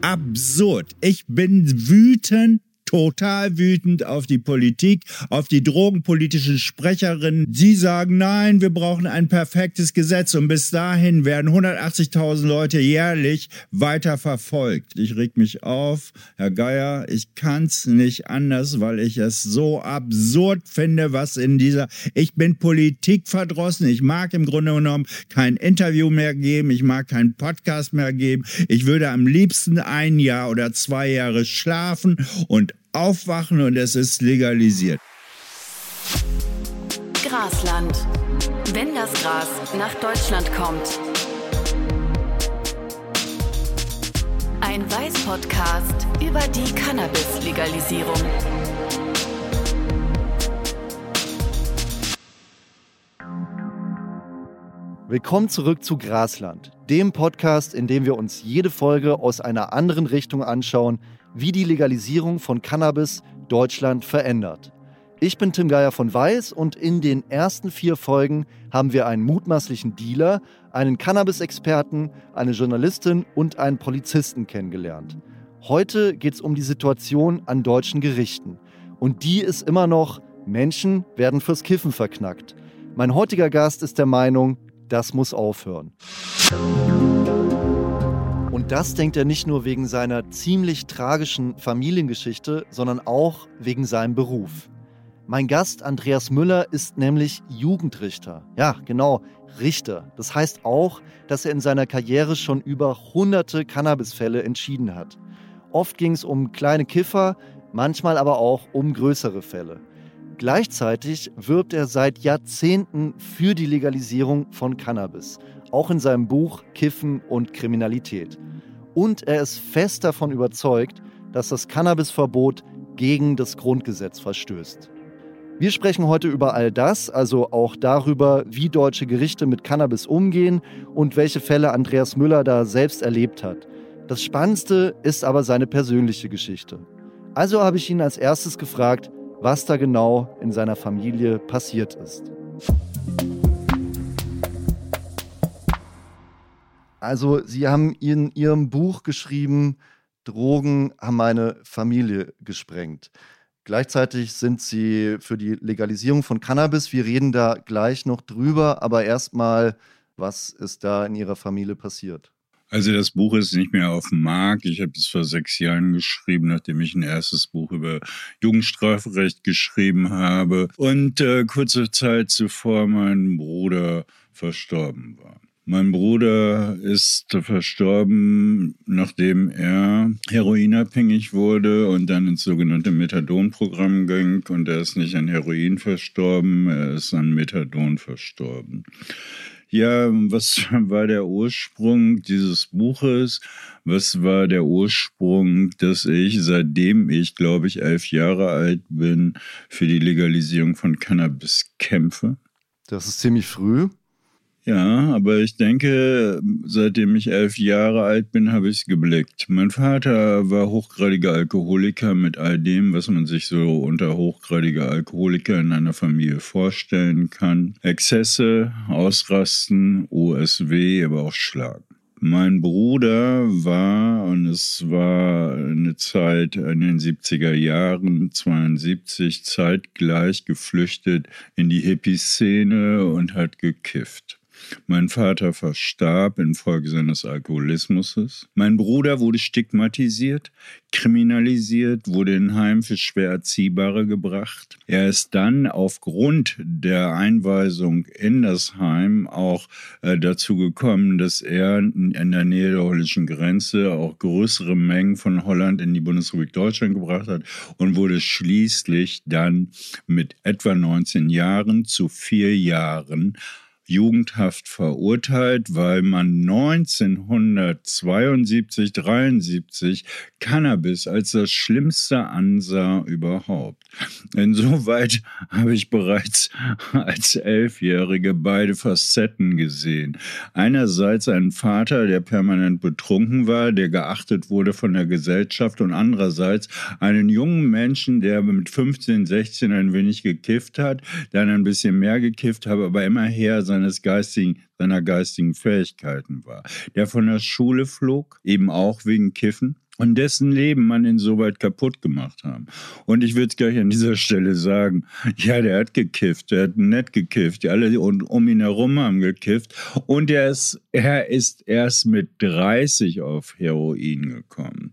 Absurd. Ich bin wütend total wütend auf die Politik, auf die drogenpolitischen Sprecherinnen. Sie sagen, nein, wir brauchen ein perfektes Gesetz und bis dahin werden 180.000 Leute jährlich weiter verfolgt. Ich reg mich auf, Herr Geier, ich kann's nicht anders, weil ich es so absurd finde, was in dieser, ich bin Politik verdrossen, ich mag im Grunde genommen kein Interview mehr geben, ich mag keinen Podcast mehr geben, ich würde am liebsten ein Jahr oder zwei Jahre schlafen und aufwachen und es ist legalisiert. Grasland. Wenn das Gras nach Deutschland kommt. Ein Weiß-Podcast über die Cannabis-Legalisierung. Willkommen zurück zu Grasland, dem Podcast, in dem wir uns jede Folge aus einer anderen Richtung anschauen, wie die Legalisierung von Cannabis Deutschland verändert. Ich bin Tim Geier von Weiß und in den ersten vier Folgen haben wir einen mutmaßlichen Dealer, einen Cannabis-Experten, eine Journalistin und einen Polizisten kennengelernt. Heute geht es um die Situation an deutschen Gerichten. Und die ist immer noch, Menschen werden fürs Kiffen verknackt. Mein heutiger Gast ist der Meinung, das muss aufhören. Und das denkt er nicht nur wegen seiner ziemlich tragischen Familiengeschichte, sondern auch wegen seinem Beruf. Mein Gast Andreas Müller ist nämlich Jugendrichter. Ja, genau, Richter. Das heißt auch, dass er in seiner Karriere schon über hunderte Cannabisfälle entschieden hat. Oft ging es um kleine Kiffer, manchmal aber auch um größere Fälle. Gleichzeitig wirbt er seit Jahrzehnten für die Legalisierung von Cannabis auch in seinem Buch Kiffen und Kriminalität. Und er ist fest davon überzeugt, dass das Cannabisverbot gegen das Grundgesetz verstößt. Wir sprechen heute über all das, also auch darüber, wie deutsche Gerichte mit Cannabis umgehen und welche Fälle Andreas Müller da selbst erlebt hat. Das Spannendste ist aber seine persönliche Geschichte. Also habe ich ihn als erstes gefragt, was da genau in seiner Familie passiert ist. Also, Sie haben in Ihrem Buch geschrieben, Drogen haben meine Familie gesprengt. Gleichzeitig sind Sie für die Legalisierung von Cannabis. Wir reden da gleich noch drüber, aber erstmal, was ist da in Ihrer Familie passiert? Also das Buch ist nicht mehr auf dem Markt. Ich habe es vor sechs Jahren geschrieben, nachdem ich ein erstes Buch über Jugendstrafrecht geschrieben habe und äh, kurze Zeit zuvor mein Bruder verstorben war. Mein Bruder ist verstorben, nachdem er heroinabhängig wurde und dann ins sogenannte Methadon-Programm ging. Und er ist nicht an Heroin verstorben, er ist an Methadon verstorben. Ja, was war der Ursprung dieses Buches? Was war der Ursprung, dass ich, seitdem ich, glaube ich, elf Jahre alt bin, für die Legalisierung von Cannabis kämpfe? Das ist ziemlich früh. Ja, aber ich denke, seitdem ich elf Jahre alt bin, habe ich es geblickt. Mein Vater war hochgradiger Alkoholiker mit all dem, was man sich so unter hochgradiger Alkoholiker in einer Familie vorstellen kann. Exzesse, Ausrasten, OSW, aber auch Schlag. Mein Bruder war, und es war eine Zeit in den 70er Jahren, 72, zeitgleich geflüchtet in die Hippie-Szene und hat gekifft. Mein Vater verstarb infolge seines Alkoholismus. Mein Bruder wurde stigmatisiert, kriminalisiert, wurde in Heim für schwer Erziehbare gebracht. Er ist dann aufgrund der Einweisung in das Heim auch äh, dazu gekommen, dass er in der Nähe der holländischen Grenze auch größere Mengen von Holland in die Bundesrepublik Deutschland gebracht hat und wurde schließlich dann mit etwa 19 Jahren zu vier Jahren Jugendhaft verurteilt, weil man 1972, 73 Cannabis als das Schlimmste ansah überhaupt. Insoweit habe ich bereits als Elfjährige beide Facetten gesehen. Einerseits einen Vater, der permanent betrunken war, der geachtet wurde von der Gesellschaft und andererseits einen jungen Menschen, der mit 15, 16 ein wenig gekifft hat, dann ein bisschen mehr gekifft hat, aber immer her seines geistigen, seiner geistigen Fähigkeiten war. Der von der Schule flog, eben auch wegen Kiffen und dessen Leben man insoweit kaputt gemacht haben. Und ich würde es gleich an dieser Stelle sagen, ja, der hat gekifft, der hat nett gekifft, die alle um ihn herum haben gekifft und er ist, er ist erst mit 30 auf Heroin gekommen.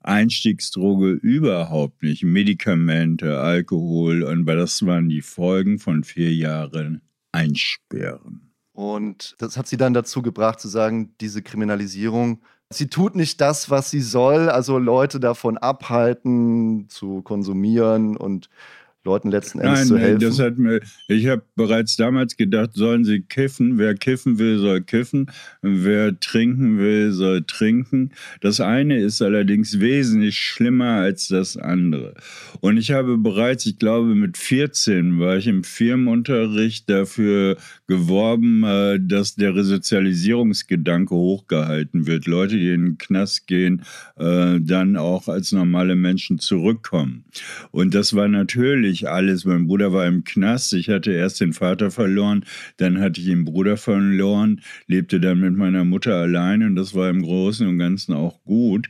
Einstiegsdroge überhaupt nicht, Medikamente, Alkohol und das waren die Folgen von vier Jahren Einsperren. Und das hat sie dann dazu gebracht zu sagen, diese Kriminalisierung, sie tut nicht das, was sie soll, also Leute davon abhalten zu konsumieren und Leuten letzten Endes Nein, zu helfen. Das hat mir, ich habe bereits damals gedacht, sollen sie kiffen. Wer kiffen will, soll kiffen. Wer trinken will, soll trinken. Das eine ist allerdings wesentlich schlimmer als das andere. Und ich habe bereits, ich glaube mit 14 war ich im Firmenunterricht dafür geworben, äh, dass der Resozialisierungsgedanke hochgehalten wird. Leute, die in den Knast gehen, äh, dann auch als normale Menschen zurückkommen. Und das war natürlich ich alles. Mein Bruder war im Knast. Ich hatte erst den Vater verloren, dann hatte ich den Bruder verloren, lebte dann mit meiner Mutter allein und das war im Großen und Ganzen auch gut.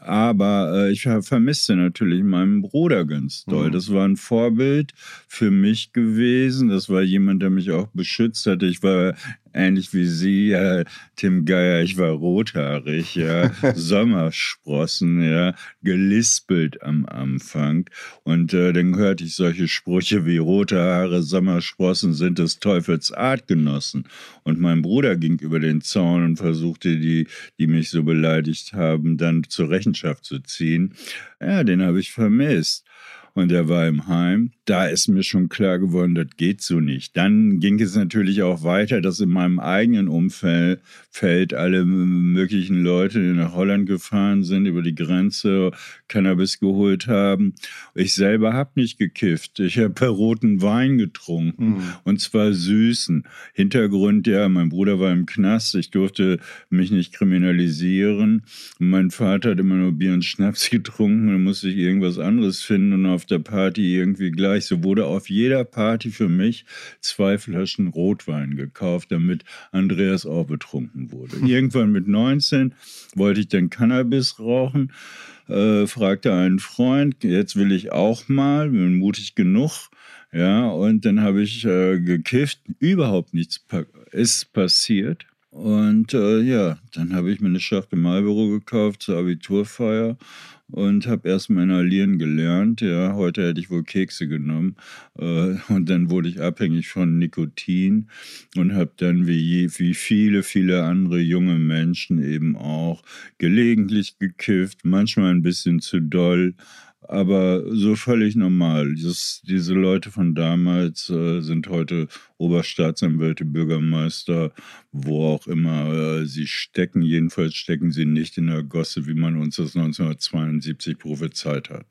Aber äh, ich vermisste natürlich meinen Bruder ganz doll. Mhm. Das war ein Vorbild für mich gewesen. Das war jemand, der mich auch beschützt hatte. Ich war ähnlich wie Sie, ja, Tim Geier, ich war rothaarig, ja, Sommersprossen, ja, gelispelt am Anfang. Und äh, dann hörte ich solche Sprüche wie rote Haare, Sommersprossen sind des Teufels Artgenossen. Und mein Bruder ging über den Zaun und versuchte, die, die mich so beleidigt haben, dann zur Rechenschaft zu ziehen. Ja, den habe ich vermisst und er war im Heim. Da ist mir schon klar geworden, das geht so nicht. Dann ging es natürlich auch weiter, dass in meinem eigenen Umfeld alle möglichen Leute, die nach Holland gefahren sind, über die Grenze Cannabis geholt haben. Ich selber habe nicht gekifft. Ich habe roten Wein getrunken mhm. und zwar süßen. Hintergrund, ja, mein Bruder war im Knast. Ich durfte mich nicht kriminalisieren. Mein Vater hat immer nur Bier und Schnaps getrunken. Dann musste ich irgendwas anderes finden und auf der Party irgendwie gleich. So wurde auf jeder Party für mich zwei Flaschen Rotwein gekauft, damit Andreas auch betrunken wurde. Irgendwann mit 19 wollte ich dann Cannabis rauchen, äh, fragte einen Freund, jetzt will ich auch mal, bin mutig genug. Ja, und dann habe ich äh, gekifft, überhaupt nichts pa ist passiert. Und äh, ja, dann habe ich mir eine Schachtel Marlboro gekauft zur Abiturfeier und habe erstmal inhalieren gelernt. Ja, heute hätte ich wohl Kekse genommen. Äh, und dann wurde ich abhängig von Nikotin und habe dann wie, wie viele, viele andere junge Menschen eben auch gelegentlich gekifft, manchmal ein bisschen zu doll aber so völlig normal. Das, diese Leute von damals äh, sind heute Oberstaatsanwälte, Bürgermeister, wo auch immer äh, sie stecken. Jedenfalls stecken sie nicht in der Gosse, wie man uns das 1972 prophezeit hat.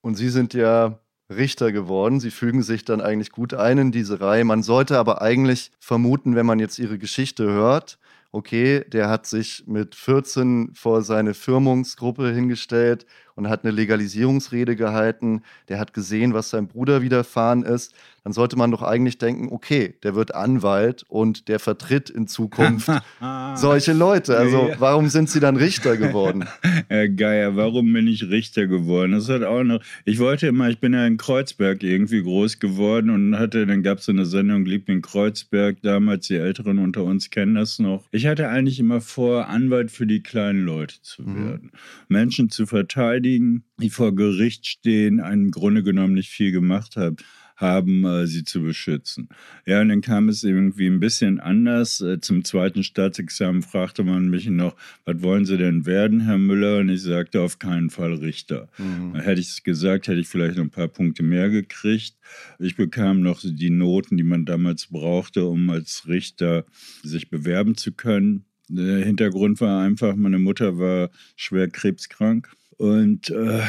Und Sie sind ja Richter geworden. Sie fügen sich dann eigentlich gut ein in diese Reihe. Man sollte aber eigentlich vermuten, wenn man jetzt Ihre Geschichte hört, okay, der hat sich mit 14 vor seine Firmungsgruppe hingestellt und hat eine Legalisierungsrede gehalten, der hat gesehen, was seinem Bruder widerfahren ist, dann sollte man doch eigentlich denken, okay, der wird Anwalt und der vertritt in Zukunft solche Leute. Also warum sind Sie dann Richter geworden? Herr Geier, warum bin ich Richter geworden? Das hat auch noch, ich wollte immer, ich bin ja in Kreuzberg irgendwie groß geworden und hatte, dann gab es eine Sendung Liebling Kreuzberg, damals die Älteren unter uns kennen das noch. Ich hatte eigentlich immer vor, Anwalt für die kleinen Leute zu mhm. werden. Mhm. Menschen zu verteidigen, die vor Gericht stehen, im Grunde genommen nicht viel gemacht haben haben, äh, sie zu beschützen. Ja, und dann kam es irgendwie ein bisschen anders. Äh, zum zweiten Staatsexamen fragte man mich noch, was wollen Sie denn werden, Herr Müller? Und ich sagte auf keinen Fall Richter. Mhm. Hätte ich es gesagt, hätte ich vielleicht noch ein paar Punkte mehr gekriegt. Ich bekam noch die Noten, die man damals brauchte, um als Richter sich bewerben zu können. Der Hintergrund war einfach, meine Mutter war schwer krebskrank und äh,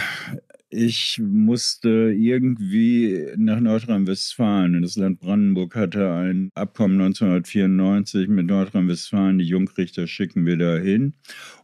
ich musste irgendwie nach Nordrhein-Westfalen. Das Land Brandenburg hatte ein Abkommen 1994 mit Nordrhein-Westfalen. Die Jungrichter schicken wir dahin.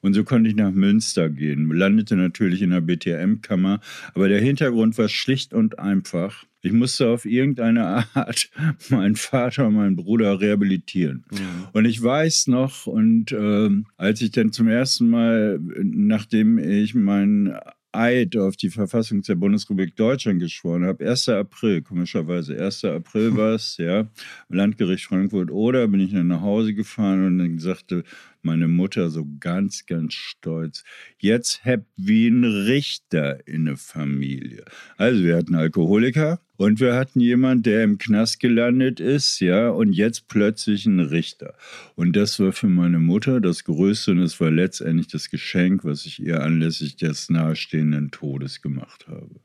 Und so konnte ich nach Münster gehen. Landete natürlich in der BTM-Kammer. Aber der Hintergrund war schlicht und einfach. Ich musste auf irgendeine Art meinen Vater und meinen Bruder rehabilitieren. Ja. Und ich weiß noch, und äh, als ich dann zum ersten Mal, nachdem ich meinen Eid auf die Verfassung der Bundesrepublik Deutschland geschworen habe. 1. April, komischerweise. 1. April war es, ja. Landgericht Frankfurt oder bin ich dann nach Hause gefahren und dann sagte meine Mutter so ganz, ganz stolz, jetzt habt wie ein Richter in der Familie. Also wir hatten Alkoholiker und wir hatten jemanden, der im Knast gelandet ist, ja, und jetzt plötzlich ein Richter. Und das war für meine Mutter das Größte und es war letztendlich das Geschenk, was ich ihr anlässlich des nahestehenden Todes gemacht habe.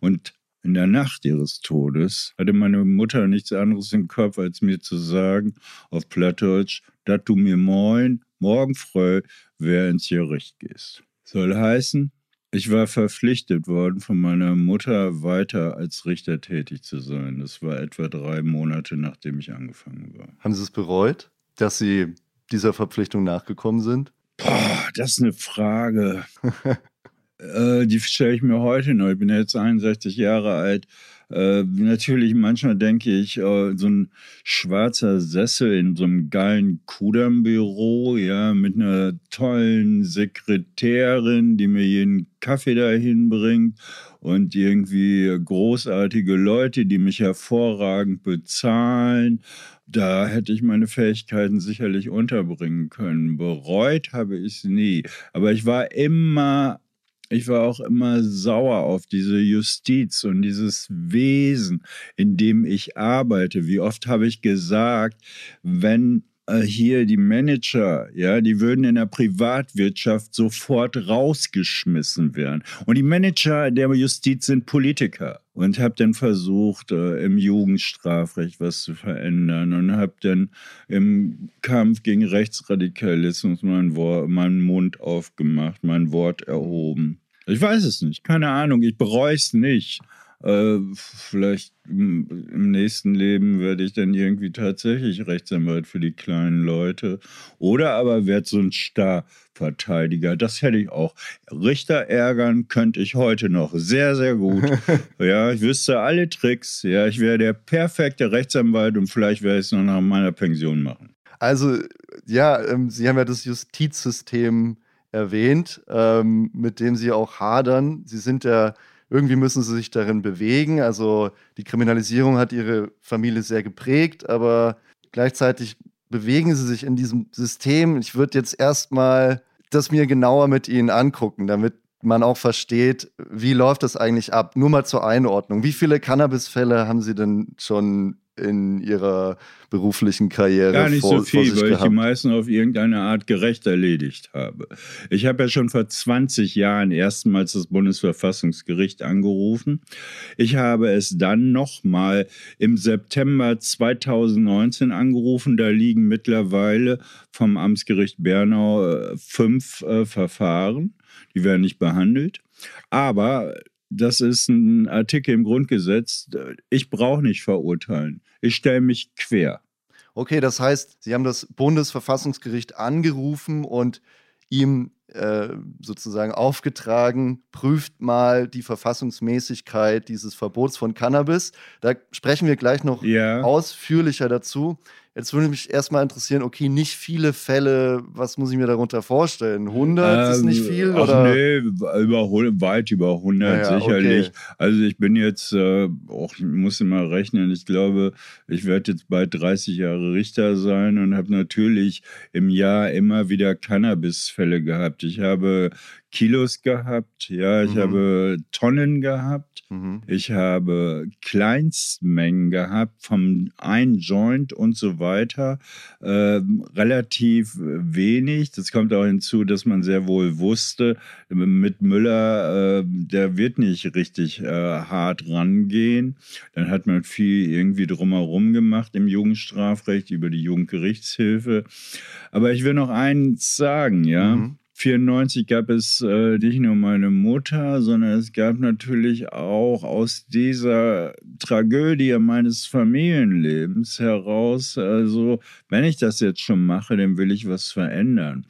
Und in der Nacht ihres Todes hatte meine Mutter nichts anderes im Kopf, als mir zu sagen, auf Plattdeutsch, dass du mir moin morgen früh wer ins Gericht gehst. Soll heißen, ich war verpflichtet worden, von meiner Mutter weiter als Richter tätig zu sein. Das war etwa drei Monate, nachdem ich angefangen war. Haben Sie es bereut, dass Sie dieser Verpflichtung nachgekommen sind? Boah, das ist eine Frage. äh, die stelle ich mir heute noch. Ich bin jetzt 61 Jahre alt. Äh, natürlich, manchmal denke ich, äh, so ein schwarzer Sessel in so einem geilen Kudam-Büro, ja, mit einer tollen Sekretärin, die mir jeden Kaffee dahin bringt und irgendwie großartige Leute, die mich hervorragend bezahlen. Da hätte ich meine Fähigkeiten sicherlich unterbringen können. Bereut habe ich es nie. Aber ich war immer ich war auch immer sauer auf diese Justiz und dieses Wesen, in dem ich arbeite. Wie oft habe ich gesagt, wenn hier die Manager, ja, die würden in der Privatwirtschaft sofort rausgeschmissen werden. Und die Manager der Justiz sind Politiker. Und habe dann versucht, äh, im Jugendstrafrecht was zu verändern und habe dann im Kampf gegen Rechtsradikalismus meinen Mund aufgemacht, mein Wort erhoben. Ich weiß es nicht, keine Ahnung, ich bereue es nicht. Äh, vielleicht im nächsten Leben werde ich dann irgendwie tatsächlich Rechtsanwalt für die kleinen Leute. Oder aber werde so ein Starverteidiger. Das hätte ich auch. Richter ärgern könnte ich heute noch sehr, sehr gut. ja, ich wüsste alle Tricks. Ja, ich wäre der perfekte Rechtsanwalt und vielleicht werde ich es noch nach meiner Pension machen. Also, ja, ähm, Sie haben ja das Justizsystem erwähnt, ähm, mit dem Sie auch hadern. Sie sind ja irgendwie müssen sie sich darin bewegen. Also die Kriminalisierung hat ihre Familie sehr geprägt, aber gleichzeitig bewegen sie sich in diesem System. Ich würde jetzt erstmal das mir genauer mit ihnen angucken, damit man auch versteht, wie läuft das eigentlich ab. Nur mal zur Einordnung. Wie viele Cannabis-Fälle haben Sie denn schon in ihrer beruflichen Karriere Gar nicht vor, so viel, weil gehabt. ich die meisten auf irgendeine Art gerecht erledigt habe. Ich habe ja schon vor 20 Jahren erstmals das Bundesverfassungsgericht angerufen. Ich habe es dann nochmal im September 2019 angerufen. Da liegen mittlerweile vom Amtsgericht Bernau äh, fünf äh, Verfahren. Die werden nicht behandelt. Aber das ist ein Artikel im Grundgesetz. Ich brauche nicht verurteilen. Ich stelle mich quer. Okay, das heißt, Sie haben das Bundesverfassungsgericht angerufen und ihm äh, sozusagen aufgetragen, prüft mal die Verfassungsmäßigkeit dieses Verbots von Cannabis. Da sprechen wir gleich noch ja. ausführlicher dazu. Jetzt würde mich erstmal interessieren, okay, nicht viele Fälle, was muss ich mir darunter vorstellen? 100 ähm, ist nicht viel? Ach oder? nee, über, weit über 100 ja, sicherlich. Okay. Also ich bin jetzt, äh, auch, ich muss immer rechnen, ich glaube, ich werde jetzt bald 30 Jahre Richter sein und habe natürlich im Jahr immer wieder Cannabisfälle gehabt. Ich habe Kilos gehabt, ja, ich Mhm. habe Tonnen gehabt, Mhm. ich habe Kleinstmengen gehabt vom ein Joint und so weiter. Ähm, relativ wenig. Das kommt auch hinzu, dass man sehr wohl wusste, mit Müller, äh, der wird nicht richtig äh, hart rangehen. Dann hat man viel irgendwie drumherum gemacht im Jugendstrafrecht über die Jugendgerichtshilfe. Aber ich will noch eins sagen, ja. Mhm. 94 gab es äh, nicht nur meine Mutter, sondern es gab natürlich auch aus dieser Tragödie meines Familienlebens heraus, also wenn ich das jetzt schon mache, dann will ich was verändern.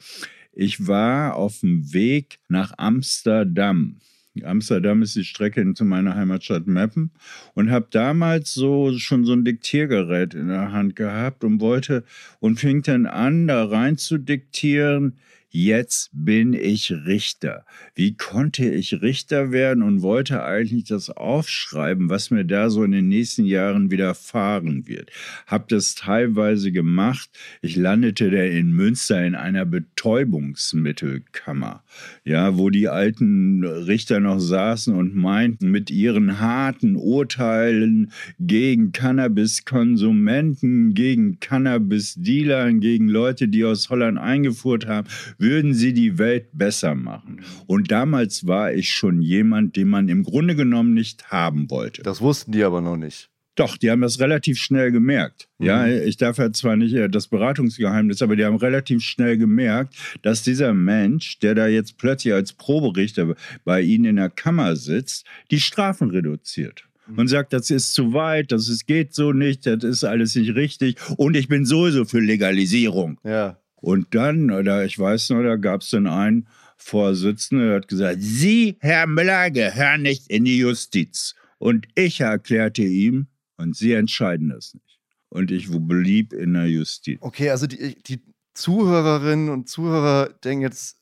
Ich war auf dem Weg nach Amsterdam. Amsterdam ist die Strecke zu meiner Heimatstadt Meppen und habe damals so schon so ein Diktiergerät in der Hand gehabt und wollte und fing dann an, da rein zu diktieren. Jetzt bin ich Richter. Wie konnte ich Richter werden und wollte eigentlich das aufschreiben, was mir da so in den nächsten Jahren widerfahren wird. Hab das teilweise gemacht. Ich landete da in Münster in einer Betäubungsmittelkammer, ja, wo die alten Richter noch saßen und meinten, mit ihren harten Urteilen gegen Cannabiskonsumenten, gegen Cannabis-Dealer, gegen Leute, die aus Holland eingeführt haben, würden sie die Welt besser machen. Und damals war ich schon jemand, den man im Grunde genommen nicht haben wollte. Das wussten die aber noch nicht. Doch, die haben das relativ schnell gemerkt. Ja, Mhm. ich darf ja zwar nicht äh, das Beratungsgeheimnis, aber die haben relativ schnell gemerkt, dass dieser Mensch, der da jetzt plötzlich als Proberichter bei ihnen in der Kammer sitzt, die Strafen reduziert. Und sagt, das ist zu weit, das ist, geht so nicht, das ist alles nicht richtig und ich bin sowieso für Legalisierung. Ja. Und dann, oder ich weiß noch, da gab es dann einen Vorsitzenden, der hat gesagt, Sie, Herr Müller, gehören nicht in die Justiz. Und ich erklärte ihm, und Sie entscheiden das nicht. Und ich blieb in der Justiz. Okay, also die, die Zuhörerinnen und Zuhörer denken jetzt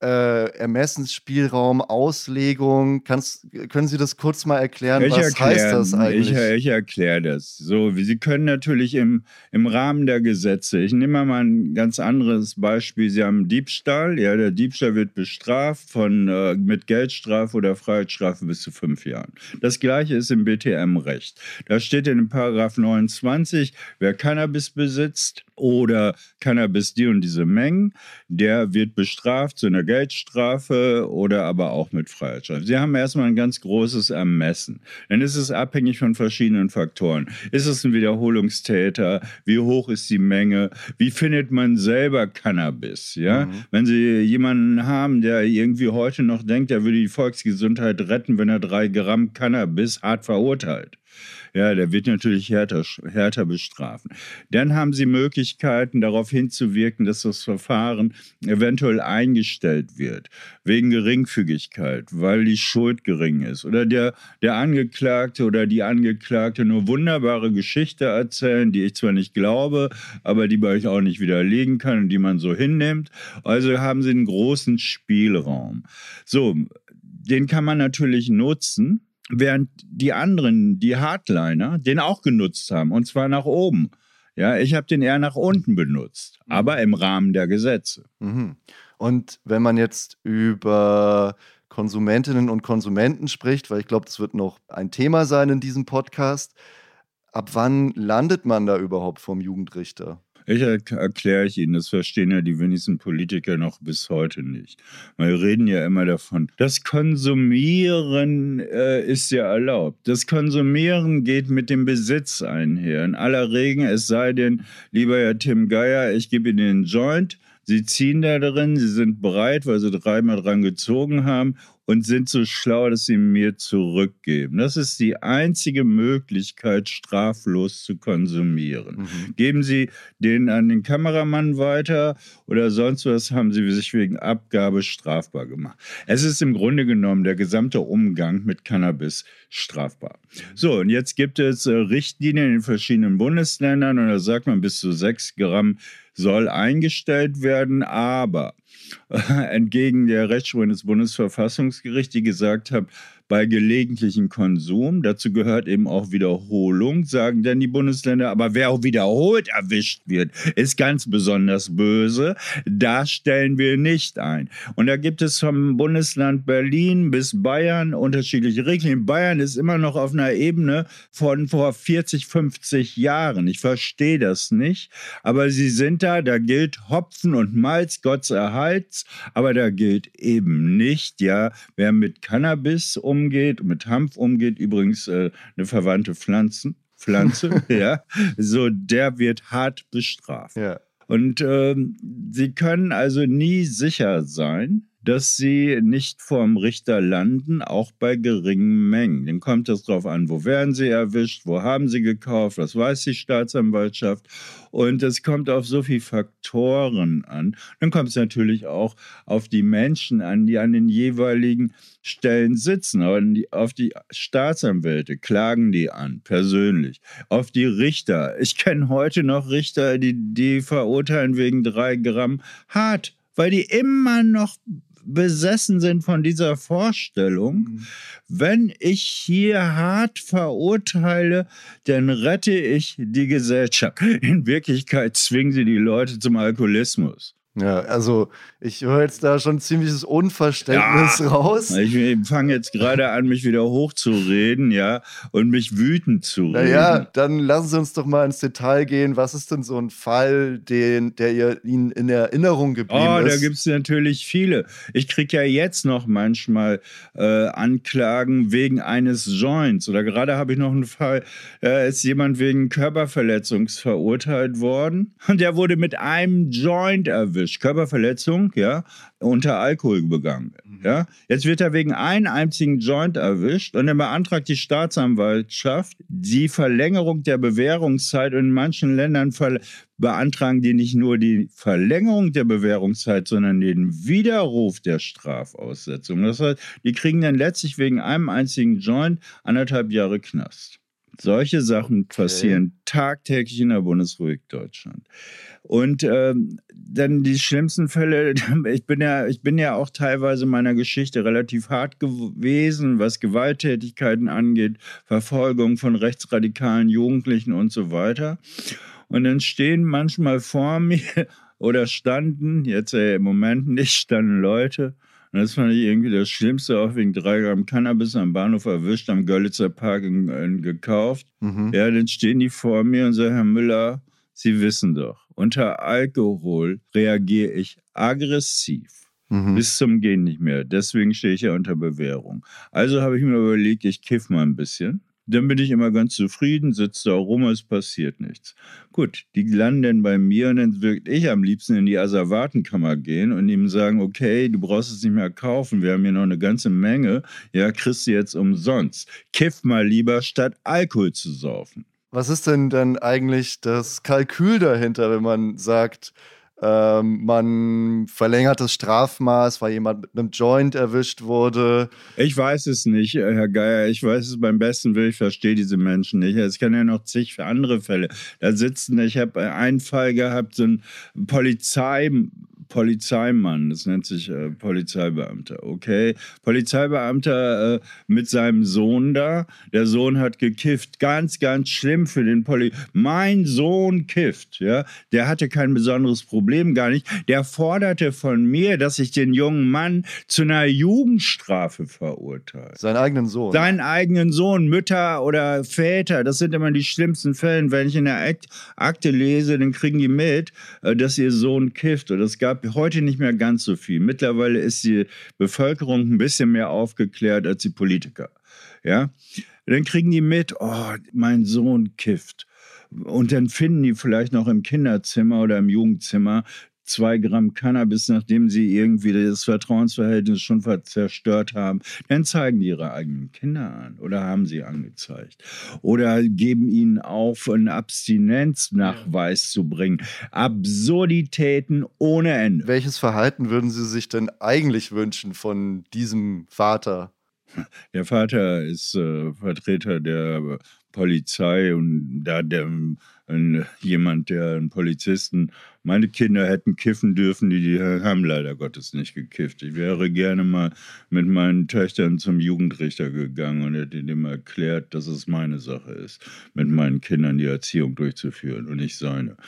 äh, Ermessensspielraum, Auslegung. Kannst, können Sie das kurz mal erklären? Ich was erklär- heißt das eigentlich? Ich, ich erkläre das. So, wie Sie können natürlich im, im Rahmen der Gesetze, ich nehme mal ein ganz anderes Beispiel. Sie haben Diebstahl. Ja, der Diebstahl wird bestraft von, äh, mit Geldstrafe oder Freiheitsstrafe bis zu fünf Jahren. Das gleiche ist im BTM-Recht. Da steht in Paragraph 29, wer Cannabis besitzt oder Cannabis die und diese Mengen, der wird bestraft zu einer Geldstrafe oder aber auch mit Freiheitsstrafe. Sie haben erstmal ein ganz großes Ermessen. Dann ist es abhängig von verschiedenen Faktoren. Ist es ein Wiederholungstäter? Wie hoch ist die Menge? Wie findet man selber Cannabis? Ja? Mhm. Wenn Sie jemanden haben, der irgendwie heute noch denkt, er würde die Volksgesundheit retten, wenn er drei Gramm Cannabis hart verurteilt. Ja, der wird natürlich härter, härter bestrafen. Dann haben Sie Möglichkeiten, darauf hinzuwirken, dass das Verfahren eventuell eingestellt wird, wegen Geringfügigkeit, weil die Schuld gering ist. Oder der, der Angeklagte oder die Angeklagte nur wunderbare Geschichte erzählen, die ich zwar nicht glaube, aber die bei euch auch nicht widerlegen kann und die man so hinnimmt. Also haben Sie einen großen Spielraum. So, den kann man natürlich nutzen während die anderen, die Hardliner, den auch genutzt haben, und zwar nach oben. Ja, ich habe den eher nach unten benutzt, aber im Rahmen der Gesetze. Mhm. Und wenn man jetzt über Konsumentinnen und Konsumenten spricht, weil ich glaube, das wird noch ein Thema sein in diesem Podcast, ab wann landet man da überhaupt vom Jugendrichter? Ich er erkläre ich Ihnen, das verstehen ja die wenigsten Politiker noch bis heute nicht. Wir reden ja immer davon, das Konsumieren äh, ist ja erlaubt. Das Konsumieren geht mit dem Besitz einher. In aller Regel, es sei denn, lieber Herr Tim Geier, ich gebe Ihnen den Joint, Sie ziehen da drin, Sie sind bereit, weil Sie dreimal dran gezogen haben und sind so schlau, dass sie mir zurückgeben. Das ist die einzige Möglichkeit, straflos zu konsumieren. Mhm. Geben Sie den an den Kameramann weiter oder sonst was, haben Sie sich wegen Abgabe strafbar gemacht. Es ist im Grunde genommen der gesamte Umgang mit Cannabis strafbar. So, und jetzt gibt es äh, Richtlinien in den verschiedenen Bundesländern und da sagt man, bis zu sechs Gramm soll eingestellt werden, aber entgegen der Rechtsprechung des Bundesverfassungsgerichts, die gesagt hat, bei gelegentlichem Konsum. Dazu gehört eben auch Wiederholung, sagen dann die Bundesländer. Aber wer auch wiederholt erwischt wird, ist ganz besonders böse. Da stellen wir nicht ein. Und da gibt es vom Bundesland Berlin bis Bayern unterschiedliche Regeln. Bayern ist immer noch auf einer Ebene von vor 40, 50 Jahren. Ich verstehe das nicht. Aber sie sind da, da gilt Hopfen und Malz, Gott sei Hals. Aber da gilt eben nicht, ja, wer mit Cannabis umgeht, mit Hanf umgeht, übrigens äh, eine verwandte Pflanzen, Pflanze, ja, so der wird hart bestraft. Ja. Und ähm, sie können also nie sicher sein, dass sie nicht vorm Richter landen, auch bei geringen Mengen. Dann kommt es darauf an, wo werden sie erwischt, wo haben sie gekauft, was weiß die Staatsanwaltschaft. Und es kommt auf so viele Faktoren an. Dann kommt es natürlich auch auf die Menschen an, die an den jeweiligen Stellen sitzen. Auf die Staatsanwälte klagen die an, persönlich. Auf die Richter. Ich kenne heute noch Richter, die, die verurteilen wegen drei Gramm hart weil die immer noch besessen sind von dieser Vorstellung, mhm. wenn ich hier hart verurteile, dann rette ich die Gesellschaft. In Wirklichkeit zwingen sie die Leute zum Alkoholismus. Ja, also ich höre jetzt da schon ziemliches Unverständnis ja, raus. Ich fange jetzt gerade an, mich wieder hochzureden, ja, und mich wütend zu reden. Naja, dann lassen Sie uns doch mal ins Detail gehen. Was ist denn so ein Fall, den, der ihr, Ihnen in Erinnerung geblieben oh, ist? Oh, da gibt es natürlich viele. Ich kriege ja jetzt noch manchmal äh, Anklagen wegen eines Joints. Oder gerade habe ich noch einen Fall, da ist jemand wegen Körperverletzungs verurteilt worden. Und der wurde mit einem Joint erwischt. Körperverletzung ja, unter Alkohol begangen. Mhm. Ja. Jetzt wird er wegen einem einzigen Joint erwischt und dann beantragt die Staatsanwaltschaft die Verlängerung der Bewährungszeit und in manchen Ländern beantragen die nicht nur die Verlängerung der Bewährungszeit, sondern den Widerruf der Strafaussetzung. Das heißt, die kriegen dann letztlich wegen einem einzigen Joint anderthalb Jahre Knast. Solche Sachen okay. passieren tagtäglich in der Bundesrepublik Deutschland. Und ähm, dann die schlimmsten Fälle, ich bin ja, ich bin ja auch teilweise meiner Geschichte relativ hart gewesen, was Gewalttätigkeiten angeht, Verfolgung von rechtsradikalen Jugendlichen und so weiter. Und dann stehen manchmal vor mir oder standen, jetzt äh, im Moment nicht, standen Leute. Und das fand ich irgendwie das Schlimmste, auch wegen drei Gramm Cannabis am Bahnhof erwischt, am Görlitzer Park in, in, gekauft. Mhm. Ja, dann stehen die vor mir und sagen, Herr Müller, Sie wissen doch, unter Alkohol reagiere ich aggressiv. Mhm. Bis zum Gehen nicht mehr. Deswegen stehe ich ja unter Bewährung. Also habe ich mir überlegt, ich kiff mal ein bisschen. Dann bin ich immer ganz zufrieden, sitze da rum, es passiert nichts. Gut, die landen dann bei mir und dann würde ich am liebsten in die Asservatenkammer gehen und ihm sagen, okay, du brauchst es nicht mehr kaufen, wir haben hier noch eine ganze Menge, ja, kriegst du jetzt umsonst. Kiff mal lieber, statt Alkohol zu saufen. Was ist denn dann eigentlich das Kalkül dahinter, wenn man sagt, ähm, man verlängert das Strafmaß, weil jemand mit einem Joint erwischt wurde. Ich weiß es nicht, äh, Herr Geier. Ich weiß es beim besten Willen. Ich verstehe diese Menschen nicht. Es kann ja noch zig andere Fälle. Da sitzen, ich habe einen Fall gehabt, so ein Polizei. Polizeimann, das nennt sich äh, Polizeibeamter, okay? Polizeibeamter äh, mit seinem Sohn da. Der Sohn hat gekifft. Ganz, ganz schlimm für den Poli. Mein Sohn kifft, ja? Der hatte kein besonderes Problem, gar nicht. Der forderte von mir, dass ich den jungen Mann zu einer Jugendstrafe verurteile. Seinen eigenen Sohn? Seinen eigenen Sohn, Mütter oder Väter, das sind immer die schlimmsten Fälle. Wenn ich in der Akte lese, dann kriegen die mit, äh, dass ihr Sohn kifft. Und es gab heute nicht mehr ganz so viel. Mittlerweile ist die Bevölkerung ein bisschen mehr aufgeklärt als die Politiker. Ja, dann kriegen die mit, oh, mein Sohn kifft. Und dann finden die vielleicht noch im Kinderzimmer oder im Jugendzimmer zwei Gramm Cannabis, nachdem sie irgendwie das Vertrauensverhältnis schon zerstört haben, dann zeigen die ihre eigenen Kinder an oder haben sie angezeigt. Oder geben ihnen auf, einen Abstinenznachweis zu bringen. Absurditäten ohne Ende. Welches Verhalten würden Sie sich denn eigentlich wünschen von diesem Vater? Der Vater ist äh, Vertreter der Polizei und da der, ein, jemand, der einen Polizisten Meine Kinder hätten kiffen dürfen, die, die haben leider Gottes nicht gekifft. Ich wäre gerne mal mit meinen Töchtern zum Jugendrichter gegangen und hätte dem erklärt, dass es meine Sache ist, mit meinen Kindern die Erziehung durchzuführen und nicht seine.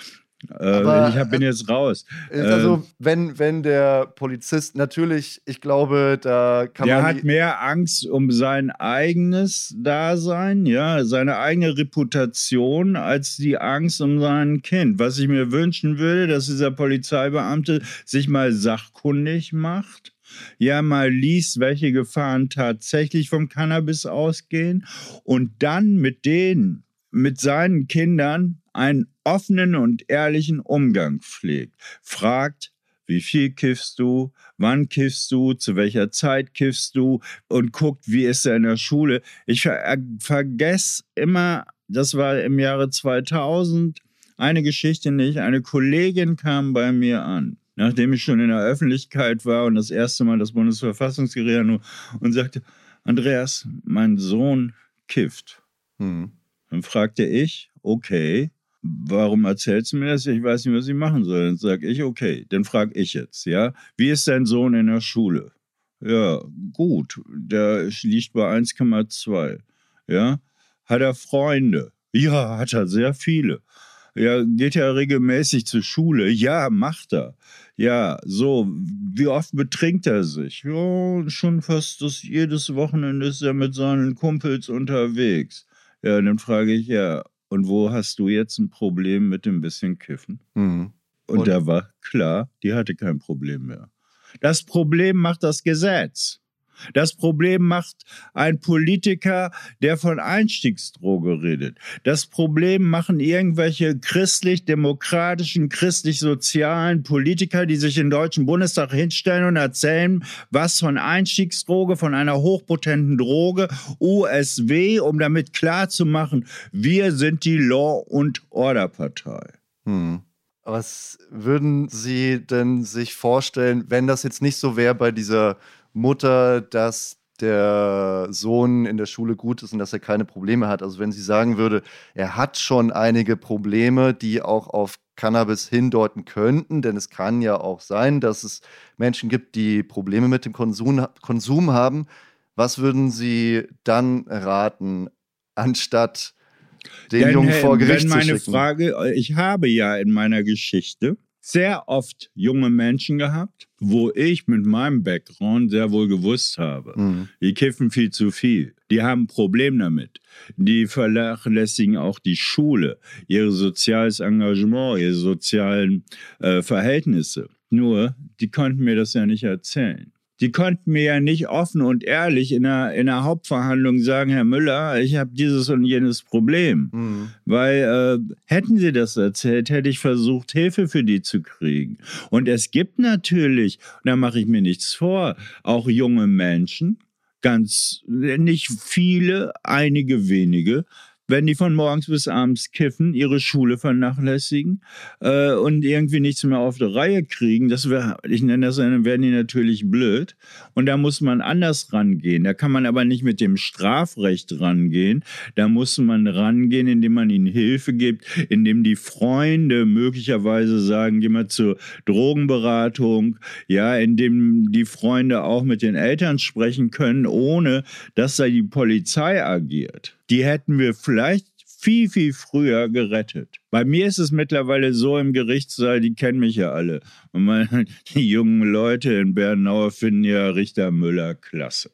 Äh, ich bin jetzt raus. Also, ähm, wenn, wenn der Polizist natürlich, ich glaube, da kann der man. Der hat mehr Angst um sein eigenes Dasein, ja, seine eigene Reputation, als die Angst um sein Kind. Was ich mir wünschen würde, dass dieser Polizeibeamte sich mal sachkundig macht ja mal liest, welche Gefahren tatsächlich vom Cannabis ausgehen und dann mit denen, mit seinen Kindern einen offenen und ehrlichen Umgang pflegt. Fragt, wie viel kiffst du, wann kiffst du, zu welcher Zeit kiffst du und guckt, wie ist er in der Schule. Ich ver äh, vergesse immer, das war im Jahre 2000, eine Geschichte nicht. Eine Kollegin kam bei mir an, nachdem ich schon in der Öffentlichkeit war und das erste Mal das Bundesverfassungsgericht und sagte, Andreas, mein Sohn kifft. Hm. Dann fragte ich, okay, warum erzählst du mir das? Ich weiß nicht, was ich machen soll. Dann sage ich, okay, dann frage ich jetzt, ja, wie ist dein Sohn in der Schule? Ja, gut, der liegt bei 1,2. Ja, hat er Freunde? Ja, hat er sehr viele. Ja, geht er regelmäßig zur Schule? Ja, macht er. Ja, so, wie oft betrinkt er sich? Ja, schon fast das, jedes Wochenende ist er mit seinen Kumpels unterwegs. Ja, dann frage ich, ja, und wo hast du jetzt ein Problem mit dem bisschen Kiffen? Mhm. Und, und da war klar, die hatte kein Problem mehr. Das Problem macht das Gesetz. Das Problem macht ein Politiker, der von Einstiegsdroge redet. Das Problem machen irgendwelche christlich-demokratischen, christlich-sozialen Politiker, die sich im Deutschen Bundestag hinstellen und erzählen, was von Einstiegsdroge, von einer hochpotenten Droge, USW, um damit klarzumachen, wir sind die Law- und Order-Partei. Hm. Was würden Sie denn sich vorstellen, wenn das jetzt nicht so wäre bei dieser Mutter, dass der Sohn in der Schule gut ist und dass er keine Probleme hat. Also wenn sie sagen würde, er hat schon einige Probleme, die auch auf Cannabis hindeuten könnten, denn es kann ja auch sein, dass es Menschen gibt, die Probleme mit dem Konsum, Konsum haben. Was würden Sie dann raten, anstatt den Denn, Jungen vor Gericht wenn meine zu schicken? Frage, ich habe ja in meiner Geschichte sehr oft junge Menschen gehabt, wo ich mit meinem Background sehr wohl gewusst habe, mhm. die kiffen viel zu viel. Die haben ein Problem damit. Die vernachlässigen auch die Schule, ihr soziales Engagement, ihre sozialen äh, Verhältnisse. Nur, die konnten mir das ja nicht erzählen die konnten mir ja nicht offen und ehrlich in einer, in einer Hauptverhandlung sagen, Herr Müller, ich habe dieses und jenes Problem. Mhm. Weil äh, hätten sie das erzählt, hätte ich versucht, Hilfe für die zu kriegen. Und es gibt natürlich, da mache ich mir nichts vor, auch junge Menschen, ganz nicht viele, einige wenige, wenn die von morgens bis abends kiffen, ihre Schule vernachlässigen äh, und irgendwie nichts mehr auf der Reihe kriegen, das wär, ich nenne das, dann werden die natürlich blöd. Und da muss man anders rangehen. Da kann man aber nicht mit dem Strafrecht rangehen. Da muss man rangehen, indem man ihnen Hilfe gibt, indem die Freunde möglicherweise sagen, geh mal zur Drogenberatung, ja, indem die Freunde auch mit den Eltern sprechen können, ohne dass da die Polizei agiert die hätten wir vielleicht viel, viel früher gerettet. Bei mir ist es mittlerweile so im Gerichtssaal, die kennen mich ja alle. Und meine, die jungen Leute in Bernauer finden ja Richter Müller klasse.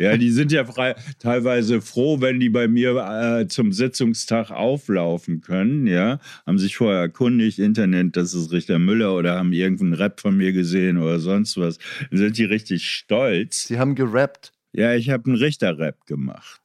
Ja, die sind ja frei, teilweise froh, wenn die bei mir äh, zum Sitzungstag auflaufen können. Ja, haben sich vorher erkundigt, Internet, das ist Richter Müller oder haben irgendeinen Rap von mir gesehen oder sonst was. Dann sind die richtig stolz. Sie haben gerappt. Ja, ich habe einen Richterrap gemacht.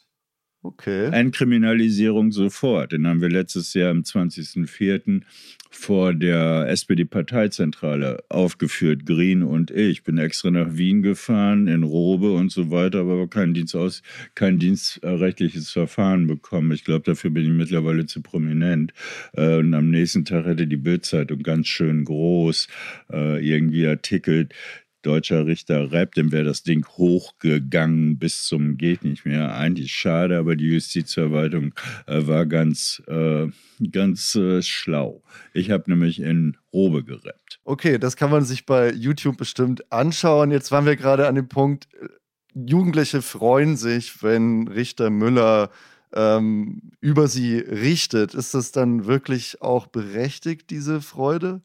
Okay. Entkriminalisierung sofort. Den haben wir letztes Jahr am 20.04. vor der SPD-Parteizentrale aufgeführt, Green und ich. Bin extra nach Wien gefahren, in Robe und so weiter, aber kein, Dienst aus, kein dienstrechtliches Verfahren bekommen. Ich glaube, dafür bin ich mittlerweile zu prominent. Äh, und am nächsten Tag hätte die Bildzeitung ganz schön groß äh, irgendwie artikelt, deutscher Richter Repp, dem wäre das Ding hochgegangen bis zum geht nicht mehr. Eigentlich schade, aber die Justizverwaltung äh, war ganz, äh, ganz äh, schlau. Ich habe nämlich in Robe gerappt. Okay, das kann man sich bei YouTube bestimmt anschauen. Jetzt waren wir gerade an dem Punkt, äh, Jugendliche freuen sich, wenn Richter Müller ähm, über sie richtet. Ist das dann wirklich auch berechtigt, diese Freude?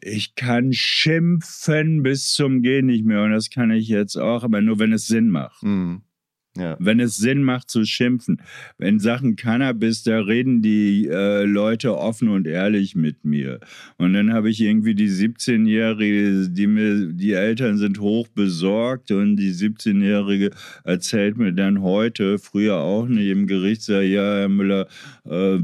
Ich kann schimpfen bis zum Gehen nicht mehr und das kann ich jetzt auch, aber nur wenn es Sinn macht. Mhm. Ja. Wenn es Sinn macht zu schimpfen. Wenn Sachen Cannabis, da reden die äh, Leute offen und ehrlich mit mir. Und dann habe ich irgendwie die 17-Jährige, die mir, die Eltern sind hoch besorgt und die 17-Jährige erzählt mir dann heute, früher auch nicht im Gericht, sagt, ja, Herr Müller, äh,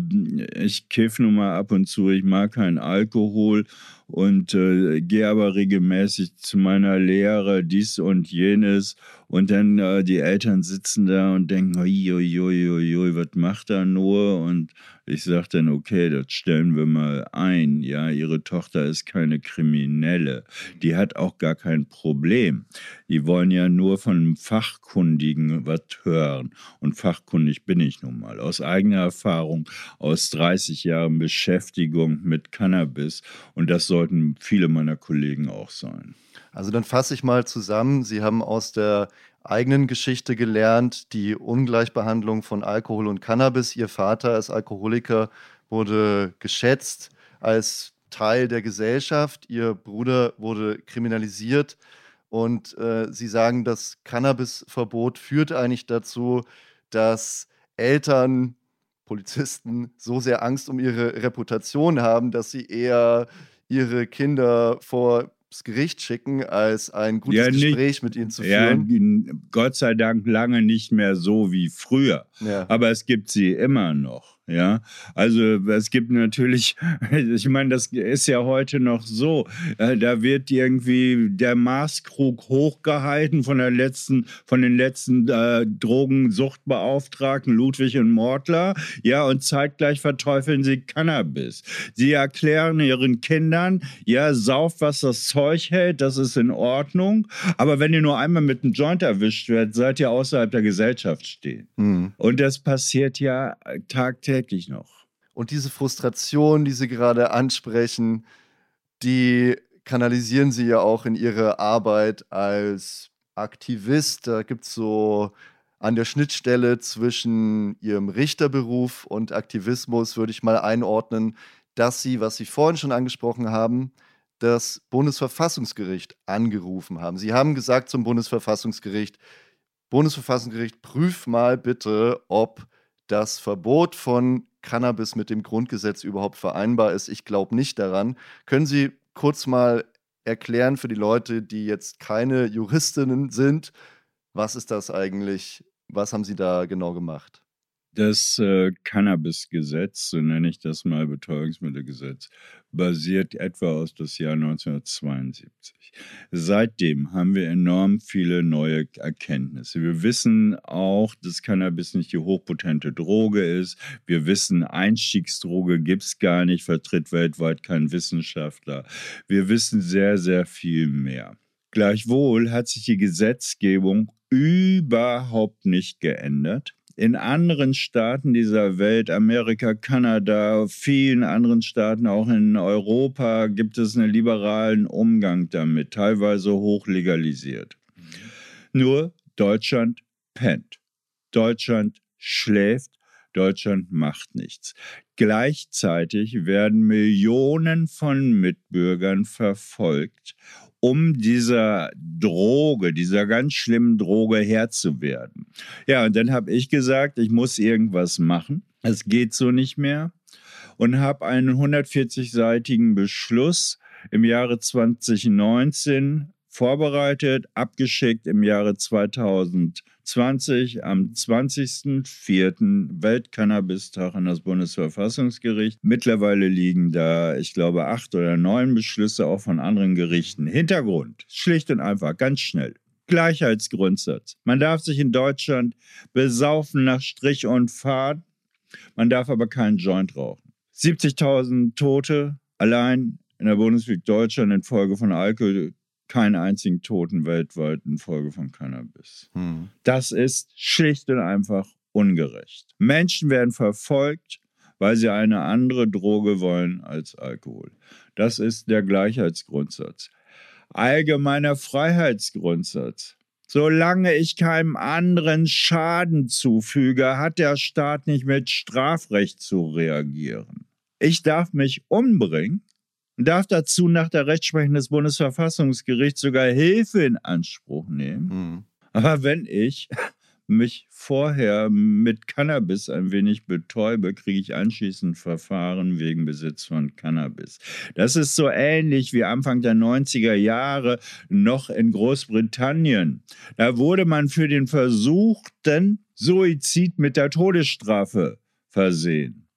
ich kiff nun mal ab und zu, ich mag keinen Alkohol und äh, gehe aber regelmäßig zu meiner Lehre, dies und jenes. Und dann äh, die Eltern sitzen da und denken, oi, oi, oi, oi, was macht er nur? Und ich sage dann, okay, das stellen wir mal ein. Ja, ihre Tochter ist keine Kriminelle. Die hat auch gar kein Problem. Die wollen ja nur von einem Fachkundigen was hören. Und fachkundig bin ich nun mal. Aus eigener Erfahrung, aus 30 Jahren Beschäftigung mit Cannabis. Und das sollten viele meiner Kollegen auch sein. Also dann fasse ich mal zusammen. Sie haben aus der eigenen Geschichte gelernt, die Ungleichbehandlung von Alkohol und Cannabis. Ihr Vater als Alkoholiker wurde geschätzt als Teil der Gesellschaft. Ihr Bruder wurde kriminalisiert. Und äh, Sie sagen, das Cannabisverbot führt eigentlich dazu, dass Eltern, Polizisten so sehr Angst um ihre Reputation haben, dass sie eher ihre Kinder vor das Gericht schicken, als ein gutes ja, nicht, Gespräch mit ihnen zu führen. Ja, Gott sei Dank lange nicht mehr so wie früher. Ja. Aber es gibt sie immer noch. Ja, also es gibt natürlich, ich meine, das ist ja heute noch so, äh, da wird irgendwie der Maßkrug hochgehalten von der letzten, von den letzten äh, Drogensuchtbeauftragten Ludwig und Mortler, ja, und zeitgleich verteufeln sie Cannabis. Sie erklären ihren Kindern, ja, sauft, was das Zeug hält, das ist in Ordnung, aber wenn ihr nur einmal mit einem Joint erwischt werdet, seid ihr außerhalb der Gesellschaft stehen. Mhm. Und das passiert ja tagtäglich täglich noch. Und diese Frustration, die Sie gerade ansprechen, die kanalisieren Sie ja auch in Ihre Arbeit als Aktivist. Da gibt es so an der Schnittstelle zwischen Ihrem Richterberuf und Aktivismus, würde ich mal einordnen, dass Sie, was Sie vorhin schon angesprochen haben, das Bundesverfassungsgericht angerufen haben. Sie haben gesagt zum Bundesverfassungsgericht, Bundesverfassungsgericht, prüf mal bitte, ob das Verbot von Cannabis mit dem Grundgesetz überhaupt vereinbar ist. Ich glaube nicht daran. Können Sie kurz mal erklären für die Leute, die jetzt keine Juristinnen sind, was ist das eigentlich? Was haben Sie da genau gemacht? Das äh, Cannabis-Gesetz, so nenne ich das mal, Betäubungsmittelgesetz, basiert etwa aus das Jahr 1972. Seitdem haben wir enorm viele neue Erkenntnisse. Wir wissen auch, dass Cannabis nicht die hochpotente Droge ist. Wir wissen, Einstiegsdroge gibt es gar nicht, vertritt weltweit kein Wissenschaftler. Wir wissen sehr, sehr viel mehr. Gleichwohl hat sich die Gesetzgebung überhaupt nicht geändert in anderen Staaten dieser Welt, Amerika, Kanada, vielen anderen Staaten, auch in Europa, gibt es einen liberalen Umgang damit, teilweise hoch legalisiert. Nur Deutschland pennt. Deutschland schläft. Deutschland macht nichts. Gleichzeitig werden Millionen von Mitbürgern verfolgt um dieser Droge, dieser ganz schlimmen Droge Herr zu werden. Ja, und dann habe ich gesagt, ich muss irgendwas machen. Es geht so nicht mehr. Und habe einen 140-seitigen Beschluss im Jahre 2019 vorbereitet, abgeschickt im Jahre 2020 am 20.04. Weltcannabistag an das Bundesverfassungsgericht. Mittlerweile liegen da, ich glaube, acht oder neun Beschlüsse auch von anderen Gerichten. Hintergrund, schlicht und einfach, ganz schnell. Gleichheitsgrundsatz. Man darf sich in Deutschland besaufen nach Strich und Faden. Man darf aber keinen Joint rauchen. 70.000 Tote allein in der Bundesrepublik Deutschland infolge von Alkohol keinen einzigen Toten weltweit infolge von Cannabis. Hm. Das ist schlicht und einfach ungerecht. Menschen werden verfolgt, weil sie eine andere Droge wollen als Alkohol. Das ist der Gleichheitsgrundsatz. Allgemeiner Freiheitsgrundsatz. Solange ich keinem anderen Schaden zufüge, hat der Staat nicht mit Strafrecht zu reagieren. Ich darf mich umbringen darf dazu nach der Rechtsprechung des Bundesverfassungsgerichts sogar Hilfe in Anspruch nehmen. Hm. Aber wenn ich mich vorher mit Cannabis ein wenig betäube, kriege ich anschließend Verfahren wegen Besitz von Cannabis. Das ist so ähnlich wie Anfang der 90er Jahre noch in Großbritannien. Da wurde man für den versuchten Suizid mit der Todesstrafe versehen.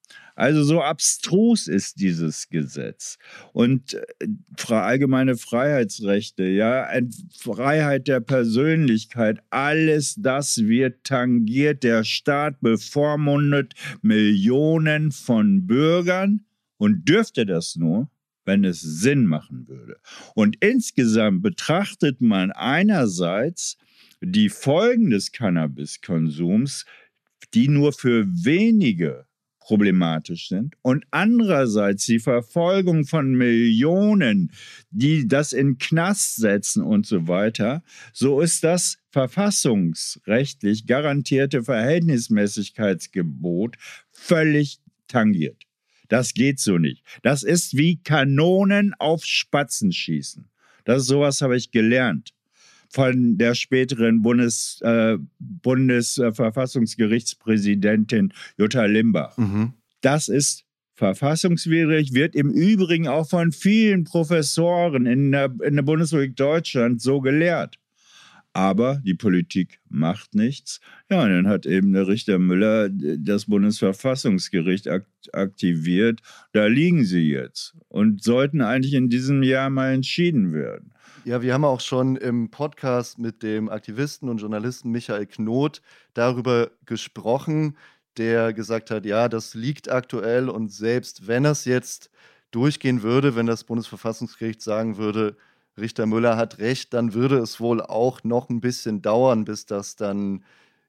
Also so abstrus ist dieses Gesetz. Und äh, allgemeine Freiheitsrechte, ja, Freiheit der Persönlichkeit, alles das wird tangiert. Der Staat bevormundet Millionen von Bürgern und dürfte das nur, wenn es Sinn machen würde. Und insgesamt betrachtet man einerseits die Folgen des Cannabiskonsums, die nur für wenige problematisch sind und andererseits die Verfolgung von Millionen, die das in Knast setzen und so weiter, so ist das verfassungsrechtlich garantierte Verhältnismäßigkeitsgebot völlig tangiert. Das geht so nicht. Das ist wie Kanonen auf Spatzen schießen. Das sowas habe ich gelernt von der späteren Bundes, äh, Bundesverfassungsgerichtspräsidentin Jutta Limbach. Mhm. Das ist verfassungswidrig, wird im Übrigen auch von vielen Professoren in der, in der Bundesrepublik Deutschland so gelehrt. Aber die Politik macht nichts. Ja, und dann hat eben der Richter Müller das Bundesverfassungsgericht aktiviert. Da liegen sie jetzt und sollten eigentlich in diesem Jahr mal entschieden werden. Ja, wir haben auch schon im Podcast mit dem Aktivisten und Journalisten Michael Knot darüber gesprochen, der gesagt hat, ja, das liegt aktuell und selbst wenn es jetzt durchgehen würde, wenn das Bundesverfassungsgericht sagen würde, Richter Müller hat recht, dann würde es wohl auch noch ein bisschen dauern, bis das dann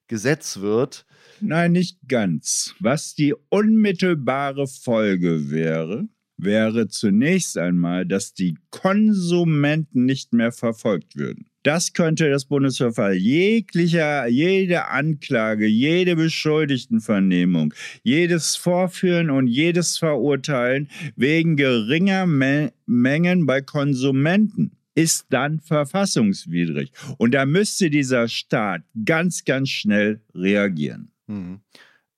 Gesetz wird. Nein, nicht ganz. Was die unmittelbare Folge wäre, wäre zunächst einmal, dass die Konsumenten nicht mehr verfolgt würden. Das könnte das Bundesverfahren jeglicher, jede Anklage, jede Beschuldigtenvernehmung, jedes Vorführen und jedes Verurteilen wegen geringer Me Mengen bei Konsumenten ist dann verfassungswidrig. Und da müsste dieser Staat ganz, ganz schnell reagieren. Hm.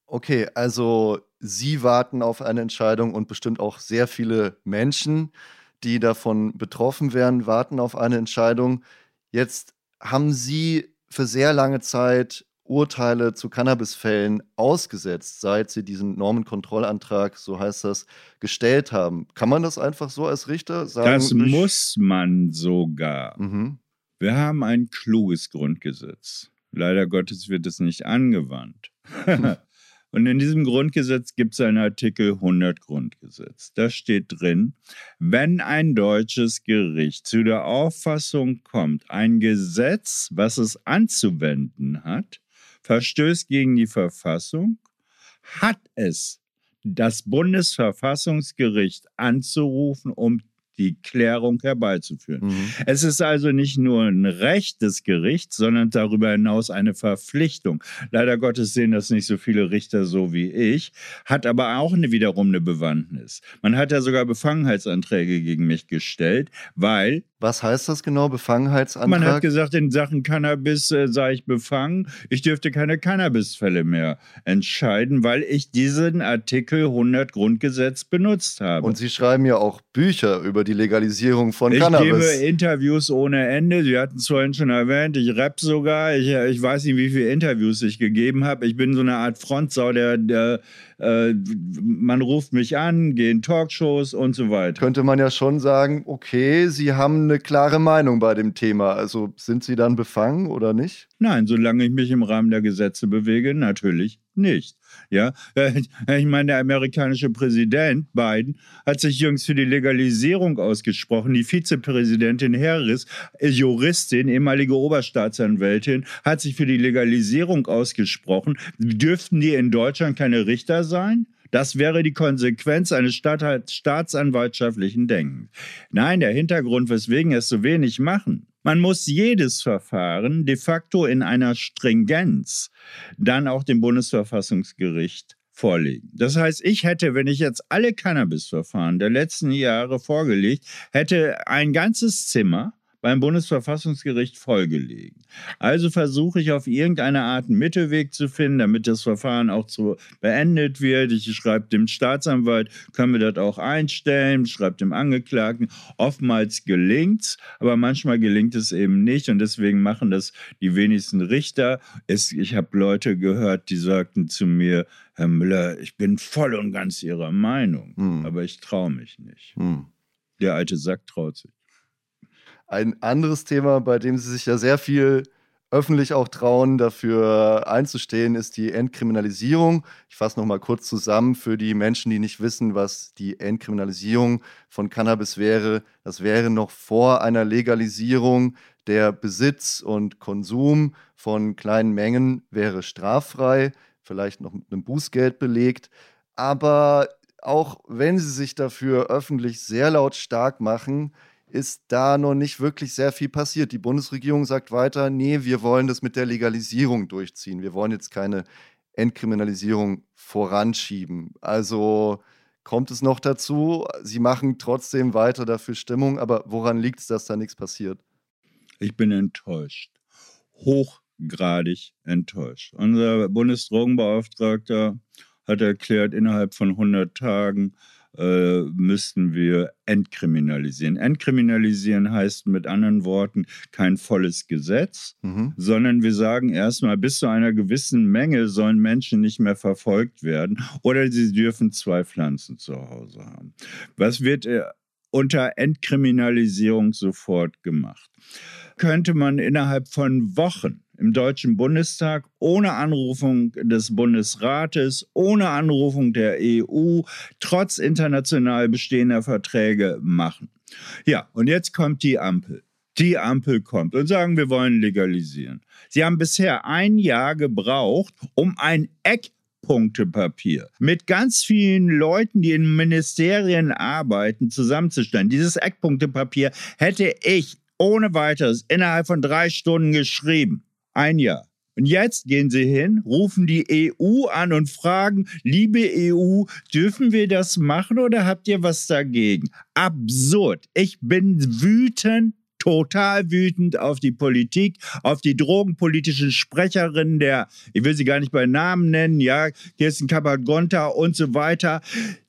Okay, also Sie warten auf eine Entscheidung und bestimmt auch sehr viele Menschen, die davon betroffen wären, warten auf eine Entscheidung. Jetzt haben Sie für sehr lange Zeit Urteile zu Cannabisfällen ausgesetzt, seit Sie diesen Normenkontrollantrag, so heißt das, gestellt haben. Kann man das einfach so als Richter sagen? Das muss man sogar. Mhm. Wir haben ein kluges Grundgesetz. Leider Gottes wird es nicht angewandt. Und in diesem Grundgesetz gibt es einen Artikel 100 Grundgesetz. Da steht drin, wenn ein deutsches Gericht zu der Auffassung kommt, ein Gesetz, was es anzuwenden hat, verstößt gegen die Verfassung, hat es das Bundesverfassungsgericht anzurufen, um die Klärung herbeizuführen. Mhm. Es ist also nicht nur ein Recht des Gerichts, sondern darüber hinaus eine Verpflichtung. Leider Gottes sehen das nicht so viele Richter so wie ich, hat aber auch eine, wiederum eine Bewandtnis. Man hat ja sogar Befangenheitsanträge gegen mich gestellt, weil was heißt das genau, Befangenheitsantrag? Man hat gesagt, in Sachen Cannabis äh, sei ich befangen. Ich dürfte keine Cannabisfälle mehr entscheiden, weil ich diesen Artikel 100 Grundgesetz benutzt habe. Und Sie schreiben ja auch Bücher über die Legalisierung von ich Cannabis. Ich gebe Interviews ohne Ende. Sie hatten es vorhin schon erwähnt. Ich rap sogar. Ich, ich weiß nicht, wie viele Interviews ich gegeben habe. Ich bin so eine Art Frontsau, der, der äh, man ruft mich an, gehen Talkshows und so weiter. Könnte man ja schon sagen, okay, Sie haben eine klare Meinung bei dem Thema. Also sind Sie dann befangen oder nicht? Nein, solange ich mich im Rahmen der Gesetze bewege, natürlich nicht. Ja, äh, ich meine, der amerikanische Präsident Biden hat sich jüngst für die Legalisierung ausgesprochen. Die Vizepräsidentin Harris, äh, Juristin, ehemalige Oberstaatsanwältin, hat sich für die Legalisierung ausgesprochen. Dürften die in Deutschland keine Richter sein? Das wäre die Konsequenz eines staatsanwaltschaftlichen Denkens. Nein, der Hintergrund, weswegen es so wenig machen. Man muss jedes Verfahren de facto in einer Stringenz dann auch dem Bundesverfassungsgericht vorlegen. Das heißt, ich hätte, wenn ich jetzt alle Cannabisverfahren der letzten Jahre vorgelegt, hätte ein ganzes Zimmer beim Bundesverfassungsgericht vollgelegen. Also versuche ich auf irgendeine Art einen Mittelweg zu finden, damit das Verfahren auch zu beendet wird. Ich schreibe dem Staatsanwalt, können wir das auch einstellen, schreibe dem Angeklagten. Oftmals gelingt es, aber manchmal gelingt es eben nicht und deswegen machen das die wenigsten Richter. Es, ich habe Leute gehört, die sagten zu mir, Herr Müller, ich bin voll und ganz Ihrer Meinung, hm. aber ich traue mich nicht. Hm. Der alte Sack traut sich. Ein anderes Thema, bei dem sie sich ja sehr viel öffentlich auch trauen, dafür einzustehen, ist die Entkriminalisierung. Ich fasse noch mal kurz zusammen für die Menschen, die nicht wissen, was die Entkriminalisierung von Cannabis wäre. Das wäre noch vor einer Legalisierung der Besitz und Konsum von kleinen Mengen wäre straffrei, vielleicht noch mit einem Bußgeld belegt. Aber auch wenn sie sich dafür öffentlich sehr laut stark machen, ist da noch nicht wirklich sehr viel passiert. Die Bundesregierung sagt weiter, nee, wir wollen das mit der Legalisierung durchziehen. Wir wollen jetzt keine Entkriminalisierung voranschieben. Also kommt es noch dazu, sie machen trotzdem weiter dafür Stimmung, aber woran liegt es, dass da nichts passiert? Ich bin enttäuscht. Hochgradig enttäuscht. Unser Bundesdrogenbeauftragter hat erklärt, innerhalb von 100 Tagen äh, müssten wir entkriminalisieren. Entkriminalisieren heißt mit anderen Worten kein volles Gesetz, mhm. sondern wir sagen erstmal, bis zu einer gewissen Menge sollen Menschen nicht mehr verfolgt werden oder sie dürfen zwei Pflanzen zu Hause haben. Was wird äh, unter Entkriminalisierung sofort gemacht? Könnte man innerhalb von Wochen im Deutschen Bundestag ohne Anrufung des Bundesrates, ohne Anrufung der EU, trotz international bestehender Verträge machen. Ja, und jetzt kommt die Ampel. Die Ampel kommt und sagen, wir wollen legalisieren. Sie haben bisher ein Jahr gebraucht, um ein Eckpunktepapier mit ganz vielen Leuten, die in Ministerien arbeiten, zusammenzustellen. Dieses Eckpunktepapier hätte ich ohne weiteres innerhalb von drei Stunden geschrieben. Ein Jahr. Und jetzt gehen sie hin, rufen die EU an und fragen, liebe EU, dürfen wir das machen oder habt ihr was dagegen? Absurd. Ich bin wütend, total wütend auf die Politik, auf die drogenpolitischen Sprecherinnen der, ich will sie gar nicht bei Namen nennen, ja, Kirsten Kappert-Gonta und so weiter.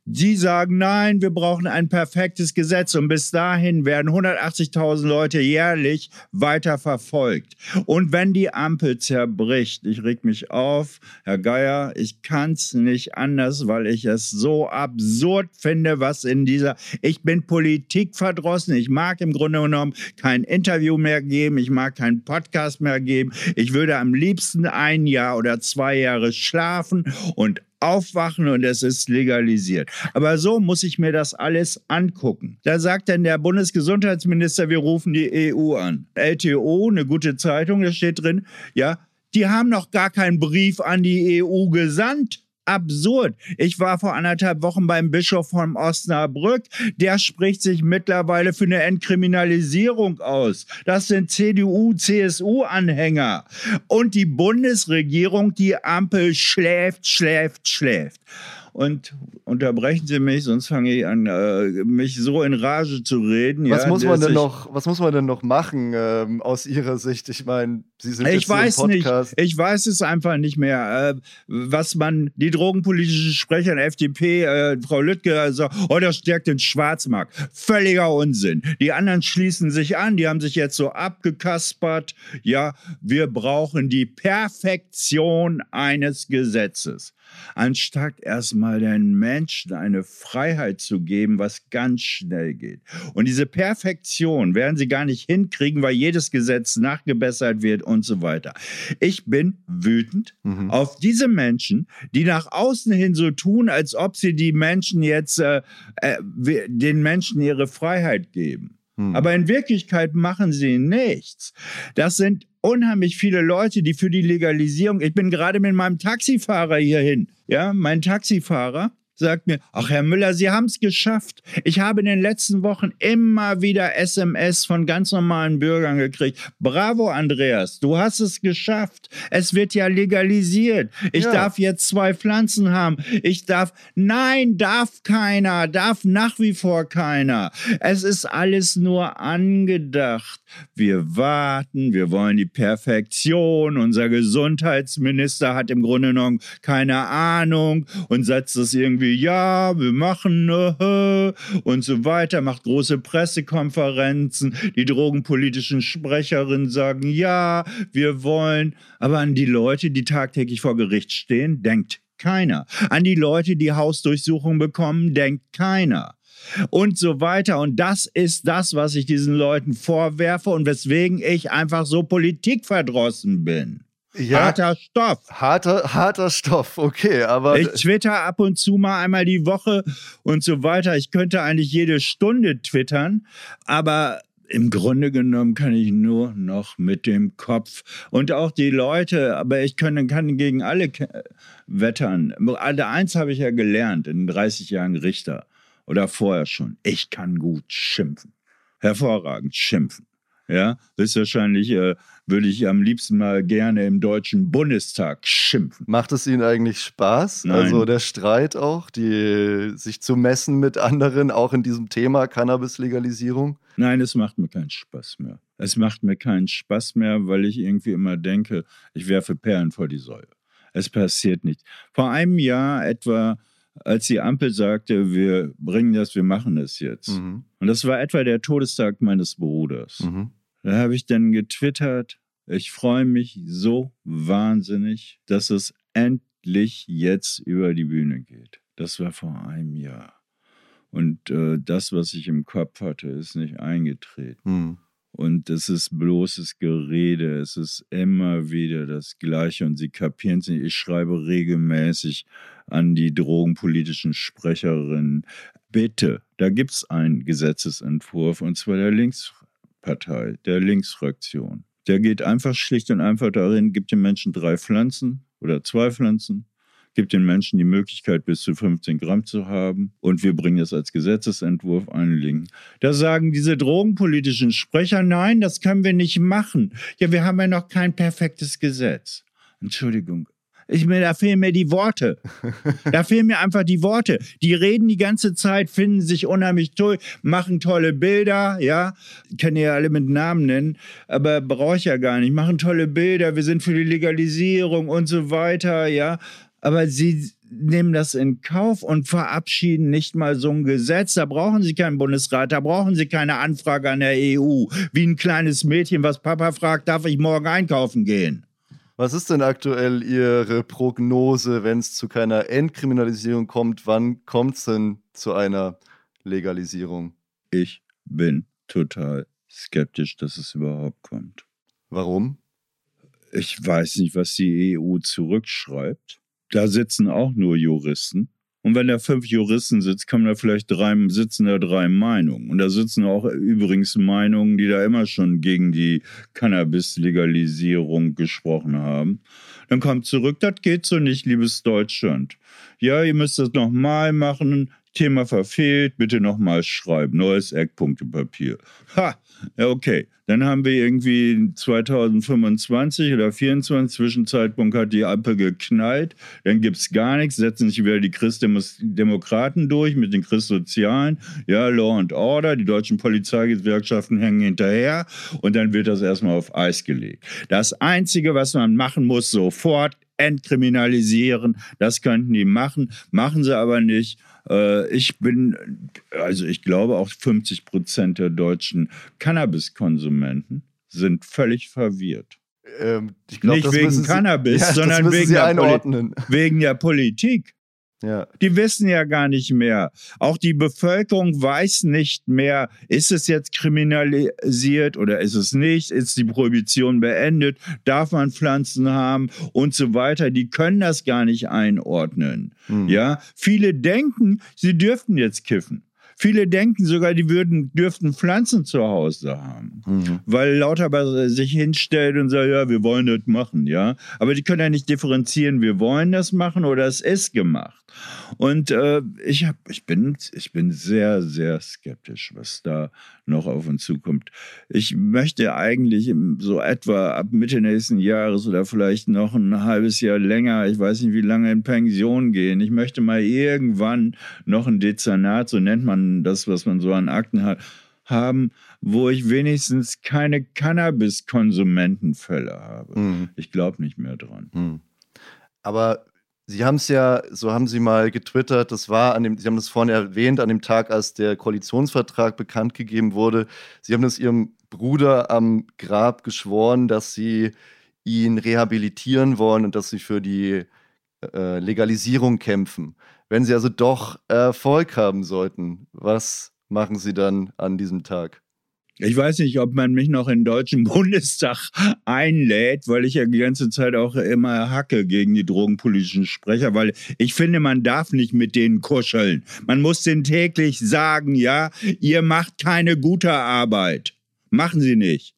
Die sagen, nein, wir brauchen ein perfektes Gesetz und bis dahin werden 180.000 Leute jährlich weiter verfolgt. Und wenn die Ampel zerbricht, ich reg mich auf, Herr Geier, ich kann's nicht anders, weil ich es so absurd finde, was in dieser, ich bin politikverdrossen, ich mag im Grunde genommen kein Interview mehr geben, ich mag keinen Podcast mehr geben, ich würde am liebsten ein Jahr oder zwei Jahre schlafen und aufwachen und es ist legalisiert. Aber so muss ich mir das alles angucken. Da sagt dann der Bundesgesundheitsminister, wir rufen die EU an. LTO, eine gute Zeitung, da steht drin, ja, die haben noch gar keinen Brief an die EU gesandt absurd. Ich war vor anderthalb Wochen beim Bischof von Osnabrück. Der spricht sich mittlerweile für eine Entkriminalisierung aus. Das sind CDU, CSU-Anhänger. Und die Bundesregierung, die Ampel schläft, schläft, schläft und unterbrechen Sie mich, sonst fange ich an, äh, mich so in Rage zu reden. Was, ja, muss, man denn noch, was muss man denn noch machen ähm, aus Ihrer Sicht? Ich meine, Sie sind ich jetzt weiß im Podcast. Nicht. Ich weiß es einfach nicht mehr. Äh, was man, die drogenpolitische Sprecherin FDP, äh, Frau Lüttke, also, oh, das stärkt den Schwarzmarkt. Völliger Unsinn. Die anderen schließen sich an, die haben sich jetzt so abgekaspert. Ja, wir brauchen die Perfektion eines Gesetzes. Anstatt erstmal den Menschen eine Freiheit zu geben, was ganz schnell geht. Und diese Perfektion werden sie gar nicht hinkriegen, weil jedes Gesetz nachgebessert wird und so weiter. Ich bin wütend mhm. auf diese Menschen, die nach außen hin so tun, als ob sie die Menschen jetzt äh, äh, den Menschen ihre Freiheit geben. Mhm. Aber in Wirklichkeit machen sie nichts. Das sind unheimlich viele Leute, die für die Legalisierung, ich bin gerade mit meinem Taxifahrer hierhin, ja, mein Taxifahrer, sagt mir, ach Herr Müller, Sie haben es geschafft. Ich habe in den letzten Wochen immer wieder SMS von ganz normalen Bürgern gekriegt. Bravo, Andreas, du hast es geschafft. Es wird ja legalisiert. Ich ja. darf jetzt zwei Pflanzen haben. Ich darf, nein, darf keiner, darf nach wie vor keiner. Es ist alles nur angedacht. Wir warten, wir wollen die Perfektion. Unser Gesundheitsminister hat im Grunde genommen keine Ahnung und setzt es irgendwie irgendwie, ja, wir machen äh, und so weiter, macht große Pressekonferenzen. Die drogenpolitischen Sprecherinnen sagen, ja, wir wollen. Aber an die Leute, die tagtäglich vor Gericht stehen, denkt keiner. An die Leute, die Hausdurchsuchungen bekommen, denkt keiner und so weiter. Und das ist das, was ich diesen Leuten vorwerfe und weswegen ich einfach so politikverdrossen bin. Ja, harter Stoff. Harter, harter Stoff, okay, aber. Ich twitter ab und zu mal einmal die Woche und so weiter. Ich könnte eigentlich jede Stunde twittern, aber im Grunde genommen kann ich nur noch mit dem Kopf und auch die Leute, aber ich kann, kann gegen alle wettern. Alle eins habe ich ja gelernt in 30 Jahren Richter oder vorher schon. Ich kann gut schimpfen. Hervorragend schimpfen. Ja, höchstwahrscheinlich äh, würde ich am liebsten mal gerne im Deutschen Bundestag schimpfen. Macht es Ihnen eigentlich Spaß? Nein. Also der Streit auch, die, sich zu messen mit anderen, auch in diesem Thema Cannabis-Legalisierung? Nein, es macht mir keinen Spaß mehr. Es macht mir keinen Spaß mehr, weil ich irgendwie immer denke, ich werfe Perlen vor die Säule. Es passiert nicht. Vor einem Jahr etwa als die Ampel sagte, wir bringen das, wir machen das jetzt. Mhm. Und das war etwa der Todestag meines Bruders. Mhm. Da habe ich dann getwittert, ich freue mich so wahnsinnig, dass es endlich jetzt über die Bühne geht. Das war vor einem Jahr. Und äh, das, was ich im Kopf hatte, ist nicht eingetreten. Mhm. Und es ist bloßes Gerede, es ist immer wieder das Gleiche und sie kapieren es nicht. Ich schreibe regelmäßig an die drogenpolitischen Sprecherinnen, bitte, da gibt es einen Gesetzesentwurf und zwar der Linkspartei, der Linksfraktion. Der geht einfach schlicht und einfach darin, gibt den Menschen drei Pflanzen oder zwei Pflanzen gibt den Menschen die Möglichkeit, bis zu 15 Gramm zu haben. Und wir bringen das als Gesetzesentwurf einlegen. Da sagen diese drogenpolitischen Sprecher, nein, das können wir nicht machen. Ja, wir haben ja noch kein perfektes Gesetz. Entschuldigung, ich mir, da fehlen mir die Worte. Da fehlen mir einfach die Worte. Die reden die ganze Zeit, finden sich unheimlich toll, machen tolle Bilder, ja. Ich kann ja alle mit Namen nennen, aber brauche ich ja gar nicht. Machen tolle Bilder, wir sind für die Legalisierung und so weiter, ja aber sie nehmen das in Kauf und verabschieden nicht mal so ein Gesetz. Da brauchen sie keinen Bundesrat, da brauchen sie keine Anfrage an der EU. Wie ein kleines Mädchen, was Papa fragt, darf ich morgen einkaufen gehen? Was ist denn aktuell Ihre Prognose, wenn es zu keiner Entkriminalisierung kommt? Wann kommt es denn zu einer Legalisierung? Ich bin total skeptisch, dass es überhaupt kommt. Warum? Ich weiß nicht, was die EU zurückschreibt da sitzen auch nur Juristen. Und wenn da fünf Juristen sitzen, kann da vielleicht drei, sitzen da drei Meinungen. Und da sitzen auch übrigens Meinungen, die da immer schon gegen die Cannabis-Legalisierung gesprochen haben. Dann kommt zurück, das geht so nicht, liebes Deutschland. Ja, ihr müsst das nochmal machen. Thema verfehlt, bitte nochmal schreiben. Neues Eckpunktepapier. Ha, ja, okay. Dann haben wir irgendwie 2025 oder 2024, Zwischenzeitpunkt hat die Ampel geknallt. Dann gibt es gar nichts, setzen sich wieder die Christdemokraten durch mit den Christsozialen. Ja, Law and Order, die deutschen Polizeigewerkschaften hängen hinterher und dann wird das erstmal auf Eis gelegt. Das Einzige, was man machen muss, sofort entkriminalisieren. Das könnten die machen, machen sie aber nicht. Äh, ich bin, also ich glaube auch 50 Prozent der deutschen Cannabiskonsumenten sind völlig verwirrt. Ähm, glaub, Nicht wegen Sie- Cannabis, Ja, sondern wegen der, wegen der Politik. Ja. Die wissen ja gar nicht mehr. Auch die Bevölkerung weiß nicht mehr, ist es jetzt kriminalisiert oder ist es nicht? Ist die Prohibition beendet? Darf man Pflanzen haben und so weiter? Die können das gar nicht einordnen. Hm. Ja, viele denken, sie dürften jetzt kiffen. Viele denken sogar, die würden, dürften Pflanzen zu Hause haben. Mhm. Weil Lauterbach sich hinstellt und sagt, ja, wir wollen das machen, ja. Aber die können ja nicht differenzieren, wir wollen das machen oder es ist gemacht. Und äh, ich, hab, ich, bin, ich bin sehr, sehr skeptisch, was da noch auf uns zukommt. Ich möchte eigentlich so etwa ab Mitte nächsten Jahres oder vielleicht noch ein halbes Jahr länger, ich weiß nicht wie lange, in Pension gehen. Ich möchte mal irgendwann noch ein Dezernat, so nennt man das, was man so an Akten hat, haben, wo ich wenigstens keine Cannabis-Konsumentenfälle habe. Mhm. Ich glaube nicht mehr dran. Hm. Aber Sie haben es ja, so haben Sie mal getwittert, das war an dem, Sie haben das vorhin erwähnt, an dem Tag, als der Koalitionsvertrag bekannt gegeben wurde. Sie haben das Ihrem Bruder am Grab geschworen, dass Sie ihn rehabilitieren wollen und dass Sie für die äh, Legalisierung kämpfen. Wenn Sie also doch Erfolg haben sollten, was machen Sie dann an diesem Tag? Ich weiß nicht, ob man mich noch in den Deutschen Bundestag einlädt, weil ich ja die ganze Zeit auch immer hacke gegen die drogenpolitischen Sprecher, weil ich finde, man darf nicht mit denen kuscheln. Man muss denen täglich sagen, ja, ihr macht keine gute Arbeit. Machen sie nicht.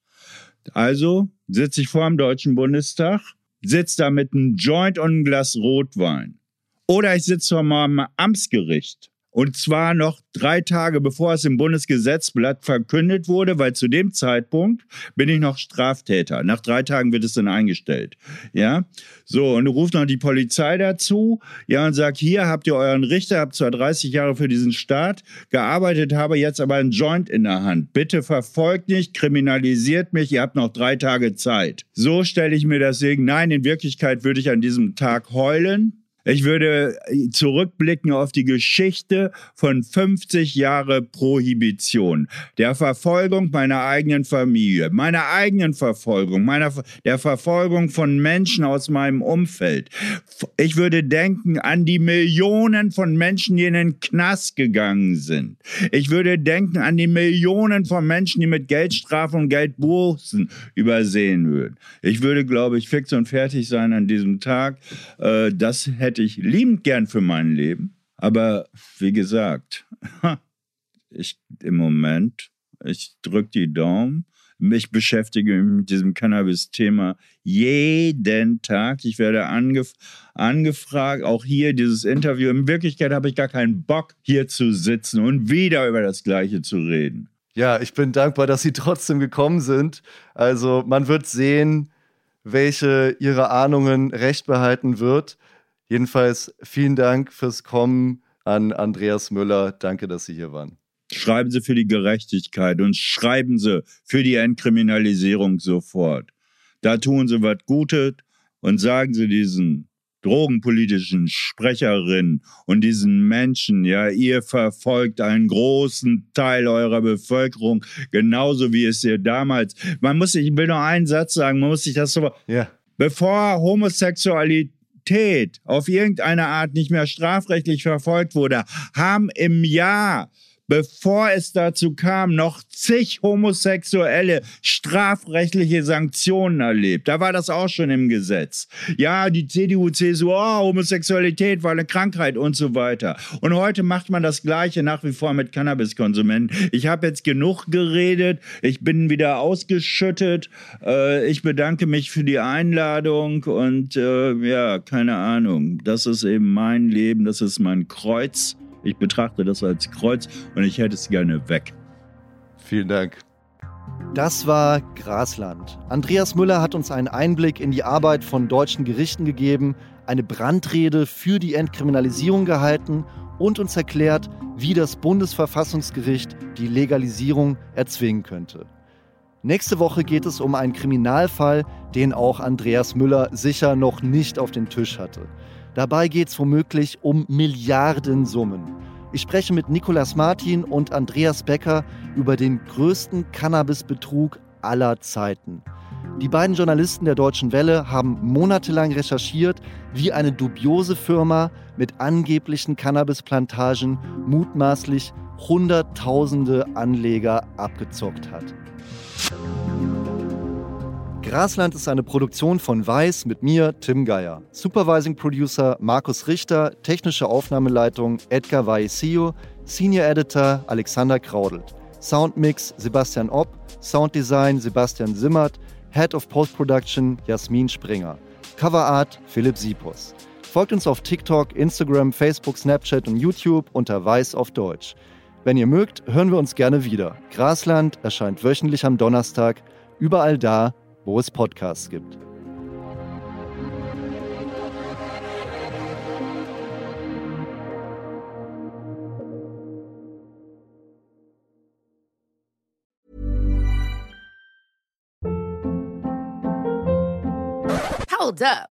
Also sitze ich vor dem Deutschen Bundestag, sitze da mit einem Joint und einem Glas Rotwein. Oder ich sitze vor meinem Amtsgericht. Und zwar noch drei Tage bevor es im Bundesgesetzblatt verkündet wurde, weil zu dem Zeitpunkt bin ich noch Straftäter. Nach drei Tagen wird es dann eingestellt. Ja, so, und ruft noch die Polizei dazu. Ja, und sagt: Hier habt ihr euren Richter, habt zwar 30 Jahre für diesen Staat gearbeitet, habe jetzt aber einen Joint in der Hand. Bitte verfolgt nicht, kriminalisiert mich, ihr habt noch drei Tage Zeit. So stelle ich mir das Segen. Nein, in Wirklichkeit würde ich an diesem Tag heulen. Ich würde zurückblicken auf die Geschichte von 50 Jahre Prohibition, der Verfolgung meiner eigenen Familie, meiner eigenen Verfolgung, meiner, der Verfolgung von Menschen aus meinem Umfeld. Ich würde denken an die Millionen von Menschen, die in den Knast gegangen sind. Ich würde denken an die Millionen von Menschen, die mit Geldstrafen und Geldbußen übersehen würden. Ich würde, glaube ich, fix und fertig sein an diesem Tag. Äh, Das hätte ich liebend gern für mein Leben. Aber wie gesagt, ich im Moment, ich drücke die Daumen. Ich beschäftige mich mit diesem Cannabis-Thema jeden Tag. Ich werde angef angefragt, auch hier dieses Interview. In Wirklichkeit habe ich gar keinen Bock, hier zu sitzen und wieder über das Gleiche zu reden. Ja, ich bin dankbar, dass Sie trotzdem gekommen sind. Also man wird sehen, welche Ihrer Ahnungen recht behalten wird. Jedenfalls vielen Dank fürs Kommen an Andreas Müller. Danke, dass Sie hier waren. Schreiben Sie für die Gerechtigkeit und schreiben Sie für die Entkriminalisierung sofort. Da tun Sie was Gutes und sagen Sie diesen drogenpolitischen Sprecherinnen und diesen Menschen, ja, ihr verfolgt einen großen Teil eurer Bevölkerung, genauso wie es ihr damals. Man muss sich, ich will nur einen Satz sagen, man muss sich das so, Ja. bevor Homosexualität auf irgendeine Art nicht mehr strafrechtlich verfolgt wurde, haben im Jahr, bevor es dazu kam, noch zig Homosexuelle strafrechtliche Sanktionen erlebt. Da war das auch schon im Gesetz. Ja, die CDU, CSU, oh, Homosexualität war eine Krankheit und so weiter. Und heute macht man das Gleiche nach wie vor mit Cannabiskonsumenten. Ich habe jetzt genug geredet. Ich bin wieder ausgeschüttet. Äh, ich bedanke mich für die Einladung und äh, ja, keine Ahnung. Das ist eben mein Leben. Das ist mein Kreuz. Ich betrachte das als Kreuz und ich hätte es gerne weg. Vielen Dank. Das war Grasland. Andreas Müller hat uns einen Einblick in die Arbeit von deutschen Gerichten gegeben, eine Brandrede für die Entkriminalisierung gehalten und uns erklärt, wie das Bundesverfassungsgericht die Legalisierung erzwingen könnte. Nächste Woche geht es um einen Kriminalfall, den auch Andreas Müller sicher noch nicht auf den Tisch hatte. Dabei geht es womöglich um Milliardensummen. Ich spreche mit Nicolas Martin und Andreas Becker über den größten Cannabisbetrug aller Zeiten. Die beiden Journalisten der Deutschen Welle haben monatelang recherchiert, wie eine dubiose Firma mit angeblichen Cannabisplantagen mutmaßlich Hunderttausende Anleger abgezockt hat. Grasland ist eine Produktion von Weiß mit mir, Tim Geier. Supervising Producer Markus Richter, technische Aufnahmeleitung Edgar Vaisio, Senior Editor Alexander Kraudelt. Soundmix Sebastian Opp, Sounddesign Sebastian Simmert, Head of Post-Production Jasmin Springer. Coverart Philipp Siepos. Folgt uns auf TikTok, Instagram, Facebook, Snapchat und YouTube unter Weiß auf Deutsch. Wenn ihr mögt, hören wir uns gerne wieder. Grasland erscheint wöchentlich am Donnerstag, überall da, wo es Podcasts gibt. Hold up.